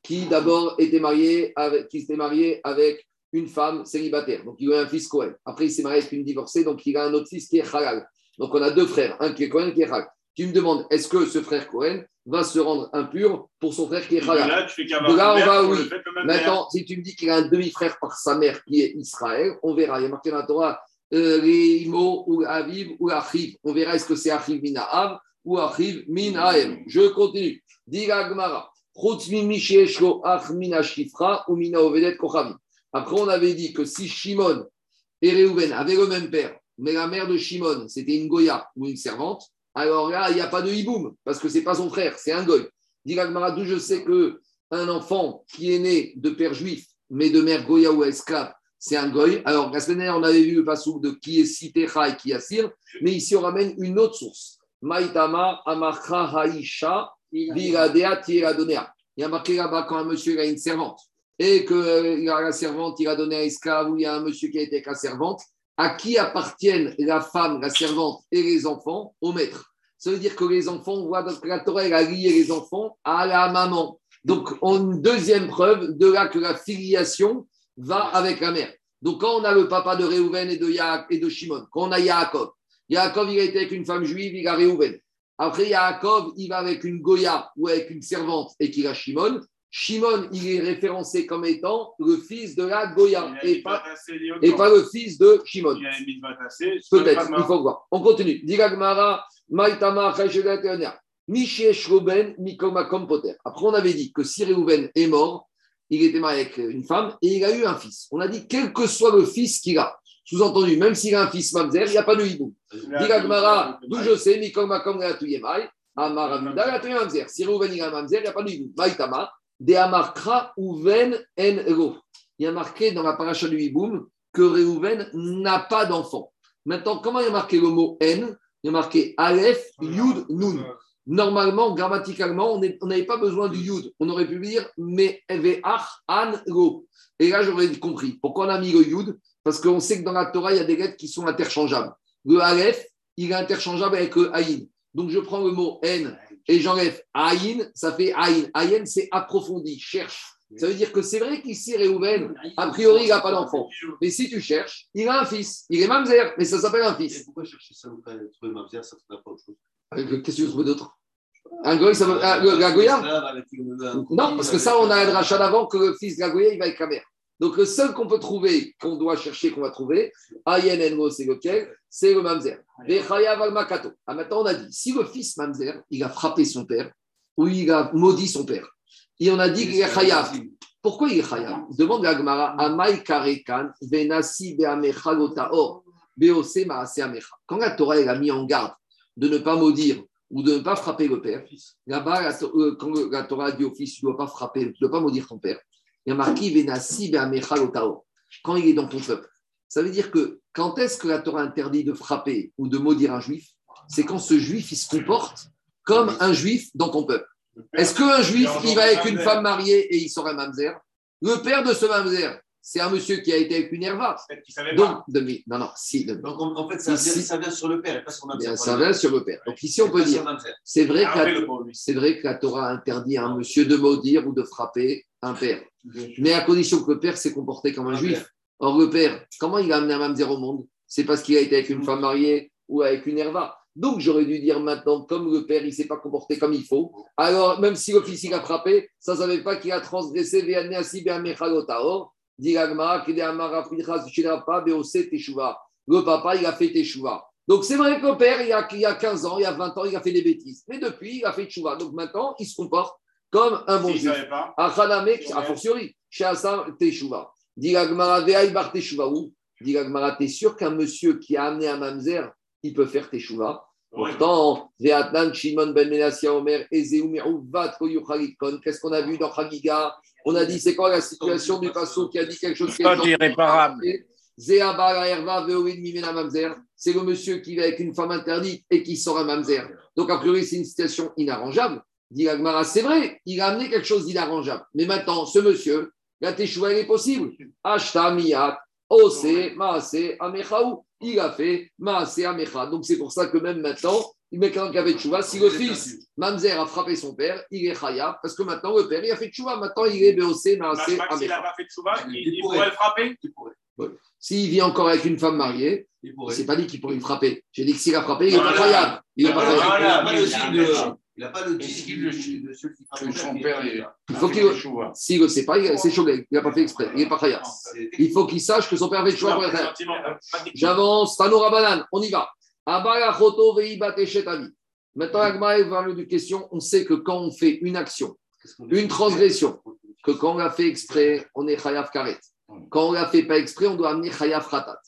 qui d'abord était marié avec, qui s'était marié avec une femme célibataire. Donc il a un fils Cohen. Après il s'est marié avec une divorcée, donc il a un autre fils qui est halal. Donc on a deux frères, un qui est Cohen, qui est halal. Tu me demandes, est-ce que ce frère Cohen va se rendre impur pour son frère qui est halal là, tu fais De là, on va, oui. Maintenant, si tu me dis qu'il a un demi-frère par sa mère qui est Israël, on verra. Il y a marqué dans la Torah, euh, les mots ou Aviv ou Achiv. On verra est-ce que c'est Achiv min Av ou Achiv min Aem. Je continue. Diga Gmara. Après, on avait dit que si Shimon et Reuven avaient le même père, mais la mère de Shimon, c'était une Goya ou une servante, alors là, il n'y a pas de hiboum, parce que ce n'est pas son frère, c'est un goy. Dit d'où je sais que un enfant qui est né de père juif, mais de mère Goya ou esclave, c'est un goy. Alors, la semaine dernière, on avait vu le passage de qui est Sitecha et qui est Assir, mais ici, on ramène une autre source. Maïtama, Amakra, Haïcha, Viradea, Tiradonea. Il y a marqué là-bas quand un monsieur il a une servante et qu'il a la servante, il a donné un esclave ou il y a un monsieur qui a été avec la servante, à qui appartiennent la femme, la servante et les enfants Au maître. Ça veut dire que les enfants, on voit que la Torah elle a lié les enfants à la maman. Donc, on une deuxième preuve de là que la filiation va avec la mère. Donc, quand on a le papa de Réhouven et de, Ya- et de Shimon, quand on a Yaakov, Yaakov, il a été avec une femme juive, il a Réhouven. Après, Yaakov, il va avec une Goya ou avec une servante et qu'il a Shimon. Shimon, il est référencé comme étant le fils de la Goya et pas, et le fils de Shimon. Peut-être, il faut voir. On continue. Après, on avait dit que si Reuven est mort, il était marié avec une femme et il a eu un fils. On a dit, quel que soit le fils qu'il a, sous-entendu, même s'il a un fils Mamzer, il n'y a pas de hibou. Digagmara, d'où je sais, Amar. Si Reuven il a un Mamzer, il n'y a pas de hibou. Maïtama, De Amarkra Uven En Ero. Il y a marqué dans la paracha du hiboum que Reuven n'a pas d'enfant. Maintenant, comment il y a marqué le mot N Il y a marqué Aleph, Yud, Nun. Normalement, grammaticalement, on n'avait pas besoin du Yud. On aurait pu dire Mais Ve'ach, An, Lo. Et là, j'aurais compris. Pourquoi on a mis le Yud? Parce qu'on sait que dans la Torah, il y a des lettres qui sont interchangeables. Le Aleph, il est interchangeable avec le Aïn. Donc, je prends le mot N et j'enlève Aïn, ça fait Aïn. Aïn, c'est approfondi, cherche. Ça veut dire que c'est vrai qu'ici, Réhouven, a priori, il n'a pas d'enfant. Mais si tu cherches, il a un fils. Il est mamzer, mais ça s'appelle un fils. Pourquoi chercher ça ou pas trouver Mamzer, ça ne pas autre chose Euh, Qu'est-ce que tu veux d'autre? Un goy, ça veut. Goya? Non, parce que ça, on a un rachat d'avant que le fils de la Goya, il va avec la mère. Donc, le seul qu'on peut trouver, qu'on doit chercher, qu'on va trouver, Ayen c'est lequel C'est le mamzer. Makato. Ah, maintenant, on a dit, si le fils mamzer, il a frappé son père, ou il a maudit son père, et on a dit qu'il est chayav. Pourquoi il est chayav? Demande la Gemara, Amai Karekan, Venasi Lotaor, Beose Maase Amecha. Quand la Torah elle a mis en garde de ne pas maudire ou de ne pas frapper le père, là-bas, euh, quand la Torah a dit au fils, tu ne dois pas frapper, tu ne dois pas maudire ton père, il y a marqué Venasi. Quand il est dans ton peuple. Ça veut dire que quand est-ce que la Torah interdit de frapper ou de maudire un juif? C'est quand ce juif, il se comporte comme un juif dans ton peuple. Est-ce qu'un juif, il va avec une femme mariée et il sera un mamzer? Le père de ce mamzer, c'est un monsieur qui a été avec une herva. Donc, demi, non, non, si, demi. Donc en, fait, ça, vient, Ici- ça vient sur le père et pas sur Mamzer. Ça va sur le père. Donc ici, on peut dire, c'est vrai, que la, vrai que la Torah interdit à un monsieur de maudire ou de frapper un père. Mais à condition que le père s'est comporté comme un juif. Or, le père, comment il a amené un mamzer au monde? C'est parce qu'il a été avec une femme mariée ou avec une herva. Donc, j'aurais dû dire maintenant, comme le père, il ne s'est pas comporté comme il faut, alors même si le fils il a frappé, ça ne savait pas qu'il a transgressé. Le papa, il a fait teshuva. Donc, c'est vrai que le père, il y, a, il y a 15 ans, il y a 20 ans, il a fait des bêtises. Mais depuis, il a fait teshuva. Donc, maintenant, il se comporte comme un bon S'il juif. Achanamek, a fortiori, chez Assam Teshuva. Dit Gagmara, Veaï bar Teshuva où? Dit Gagmara, t'es sûr qu'un monsieur qui a amené un mamzer, il peut faire Teshuva. Pourtant, Veatnan, Shimon ben Menassia Omer, Ezeu Merouvat, Koyuchalikon, qu'est-ce qu'on a vu dans Chagiga On a dit, c'est quoi la situation du passo qui a dit quelque chose qui Faute irréparable. C'est le monsieur qui va avec une femme interdite et qui sort un mamzer. Donc, a priori, c'est une situation inarrangeable. Dit Agmara, c'est vrai, il a amené quelque chose d'inarrangeable. Mais maintenant, ce monsieur, la teshuva, elle est possible. Ashta, miyat, Ose, Maase, Amechaou. Il a fait Maase, Amecha. Donc c'est pour ça que même maintenant, il met quelqu'un qui avait Tchouva. Si le fils, Mamzer, a frappé son père, il est Chaya, parce que maintenant le père, il a fait Tchouva. Maintenant, il est Beose, Maase, Max, s'il n'a Amecha. pas fait il, pourrait. le frapper S'il vit encore avec une femme mariée, c'est pas dit qu'il pourrait me frapper. J'ai dit que s'il a frappé, il est pas. Chaya. Il est pas Voilà. Il n'a pas le signe de. De celui qui Que son père est. Il faut qu'il- Chouva. S'il ne le sait pas, il- c'est Shogeg. Il n'a pas fait exprès. Il n'est pas Chaya. Il faut qu'il sache que son père avait Tchouva pour être. J'avance, Tanora Banane, on y va. Abarachoto veibat eshetavi. Maintenant, Agma va nous une question. On sait que quand on fait une action, une transgression, que quand on l'a fait exprès, on est chayav karet. Quand on l'a fait pas exprès, on doit amener chayav ratat.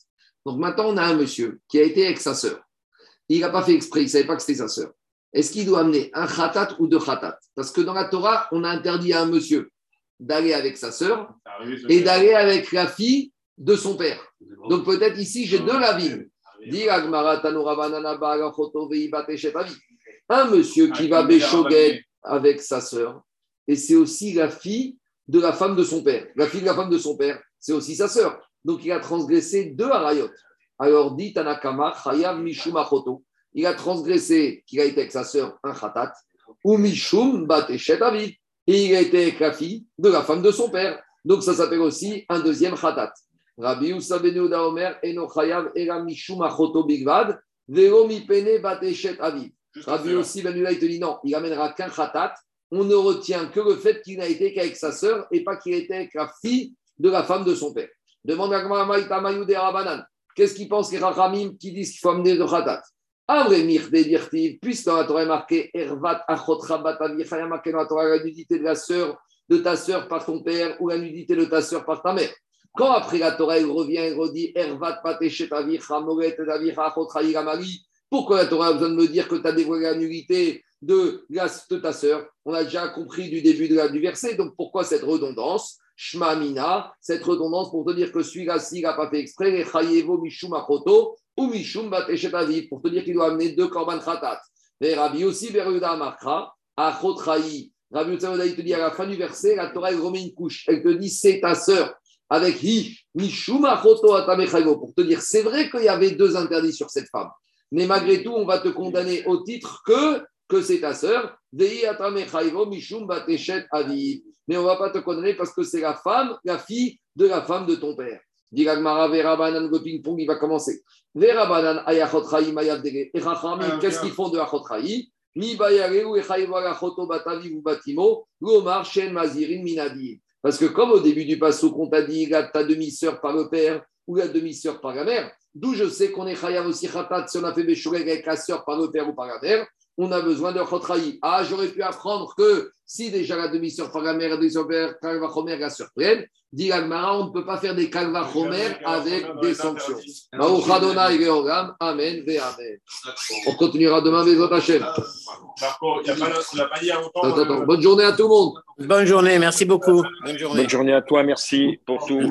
Donc maintenant, on a un monsieur qui a été avec sa sœur. Il n'a pas fait exprès, il ne savait pas que c'était sa sœur. Est-ce qu'il doit amener un khatat ou deux khatat? Parce que dans la Torah, on a interdit à un monsieur d'aller avec sa sœur et d'aller avec la fille de son père. Donc peut-être ici, j'ai deux Veibat, Eshetavi. Un monsieur qui va béchoguer avec sa sœur, et c'est aussi la fille de la femme de son père. La fille de la femme de son père, c'est aussi sa sœur. Donc il a transgressé deux harayot. Alors dit Tanakama, Chayav Mishum Achoto. Il a transgressé qu'il a été avec sa sœur, un khatat, ou Mishum Aviv. Et il a été avec la fille de la femme de son père. Donc ça s'appelle aussi un deuxième khatat. Rabbi Youssa ben Yehuda Omer, Eno Chayav Ela Mishum Achoto Bigvad, Vero Mipene Bateshet Aviv. Rabbi aussi Ben Yehuda, il te dit non, il amènera qu'un khatat. On ne retient que le fait qu'il n'a été qu'avec sa sœur et pas qu'il était avec la fille de la femme de son père. Demande à Gmara Maïta Mayou de Rabanan. Qu'est-ce qu'ils pensent les Rachamim qui disent qu'il faut amener le khatat? Mirde Dirtiv, puisque dans la Torah est marqué Ervat Achotra Batavi, il y a marqué dans la Torah la nudité de la sœur de ta sœur par ton père ou la nudité de ta sœur par ta mère. Quand après la Torah, il revient et redit Ervat Pateshetavi, Hamoret Davi, Achotra Yigamari, pourquoi la Torah a besoin de me dire que tu as dévoilé la nudité de, la- de ta sœur? On a déjà compris du début de la, du verset, donc pourquoi cette redondance? Shma Mina, cette redondance pour te dire que celui-là, s'il n'a pas fait exprès, Chayevo Mishum Achoto ou Mishum Bateshet Aviv, pour te dire qu'il doit amener deux korban khatat. Et Rabbi aussi, Beruda Makra, Achot Chayi. Rabbi Yotzavoda, il te dit à la fin du verset, la Torah, elle remet une couche. Elle te dit, c'est ta sœur. Avec Hi, Mishum Achoto Atamechayvo, pour te dire, c'est vrai qu'il y avait deux interdits sur cette femme. Mais malgré tout, on va te condamner au titre que, que c'est ta sœur. Vei Atamechayvo, Mishum Bateshet Aviv. Mais on ne va pas te condamner parce que c'est la femme, la fille de la femme de ton père. Dit Gagmara, Verabanan, le ping-pong, il va commencer. Verabanan, Ayachot Chaim, Ayavdege. Et Chachamim, qu'est-ce qu'ils font de Achot Chaim? Mi Bayareu, Echaïvo, Achoto, Batavi, ou Batimo, Lomar, Shen, Mazirin, Minadi. Parce que comme au début du passo, qu'on t'a dit, ta demi-sœur par le père ou la demi-sœur par la mère, d'où je sais qu'on est Chayav aussi Khatat si on a fait Béchoreg avec la sœur par le père ou par la mère, on a besoin de Chotraï. Ah, j'aurais pu apprendre que si déjà la demi-sœur par la mère, la demi-sœur la Kalva Chomer, la sœur pleine, dit on ne peut pas faire des Kalva Chomer avec des sanctions. Amen, ve Amen. On continuera demain, Bezot Hachem. Marco, il y a pas- on l'a pas dit il y a longtemps. Attends, attends. euh, Bonne journée à tout le monde. Bonne journée, merci beaucoup. Bonne journée. Bonne journée à toi, merci pour tout.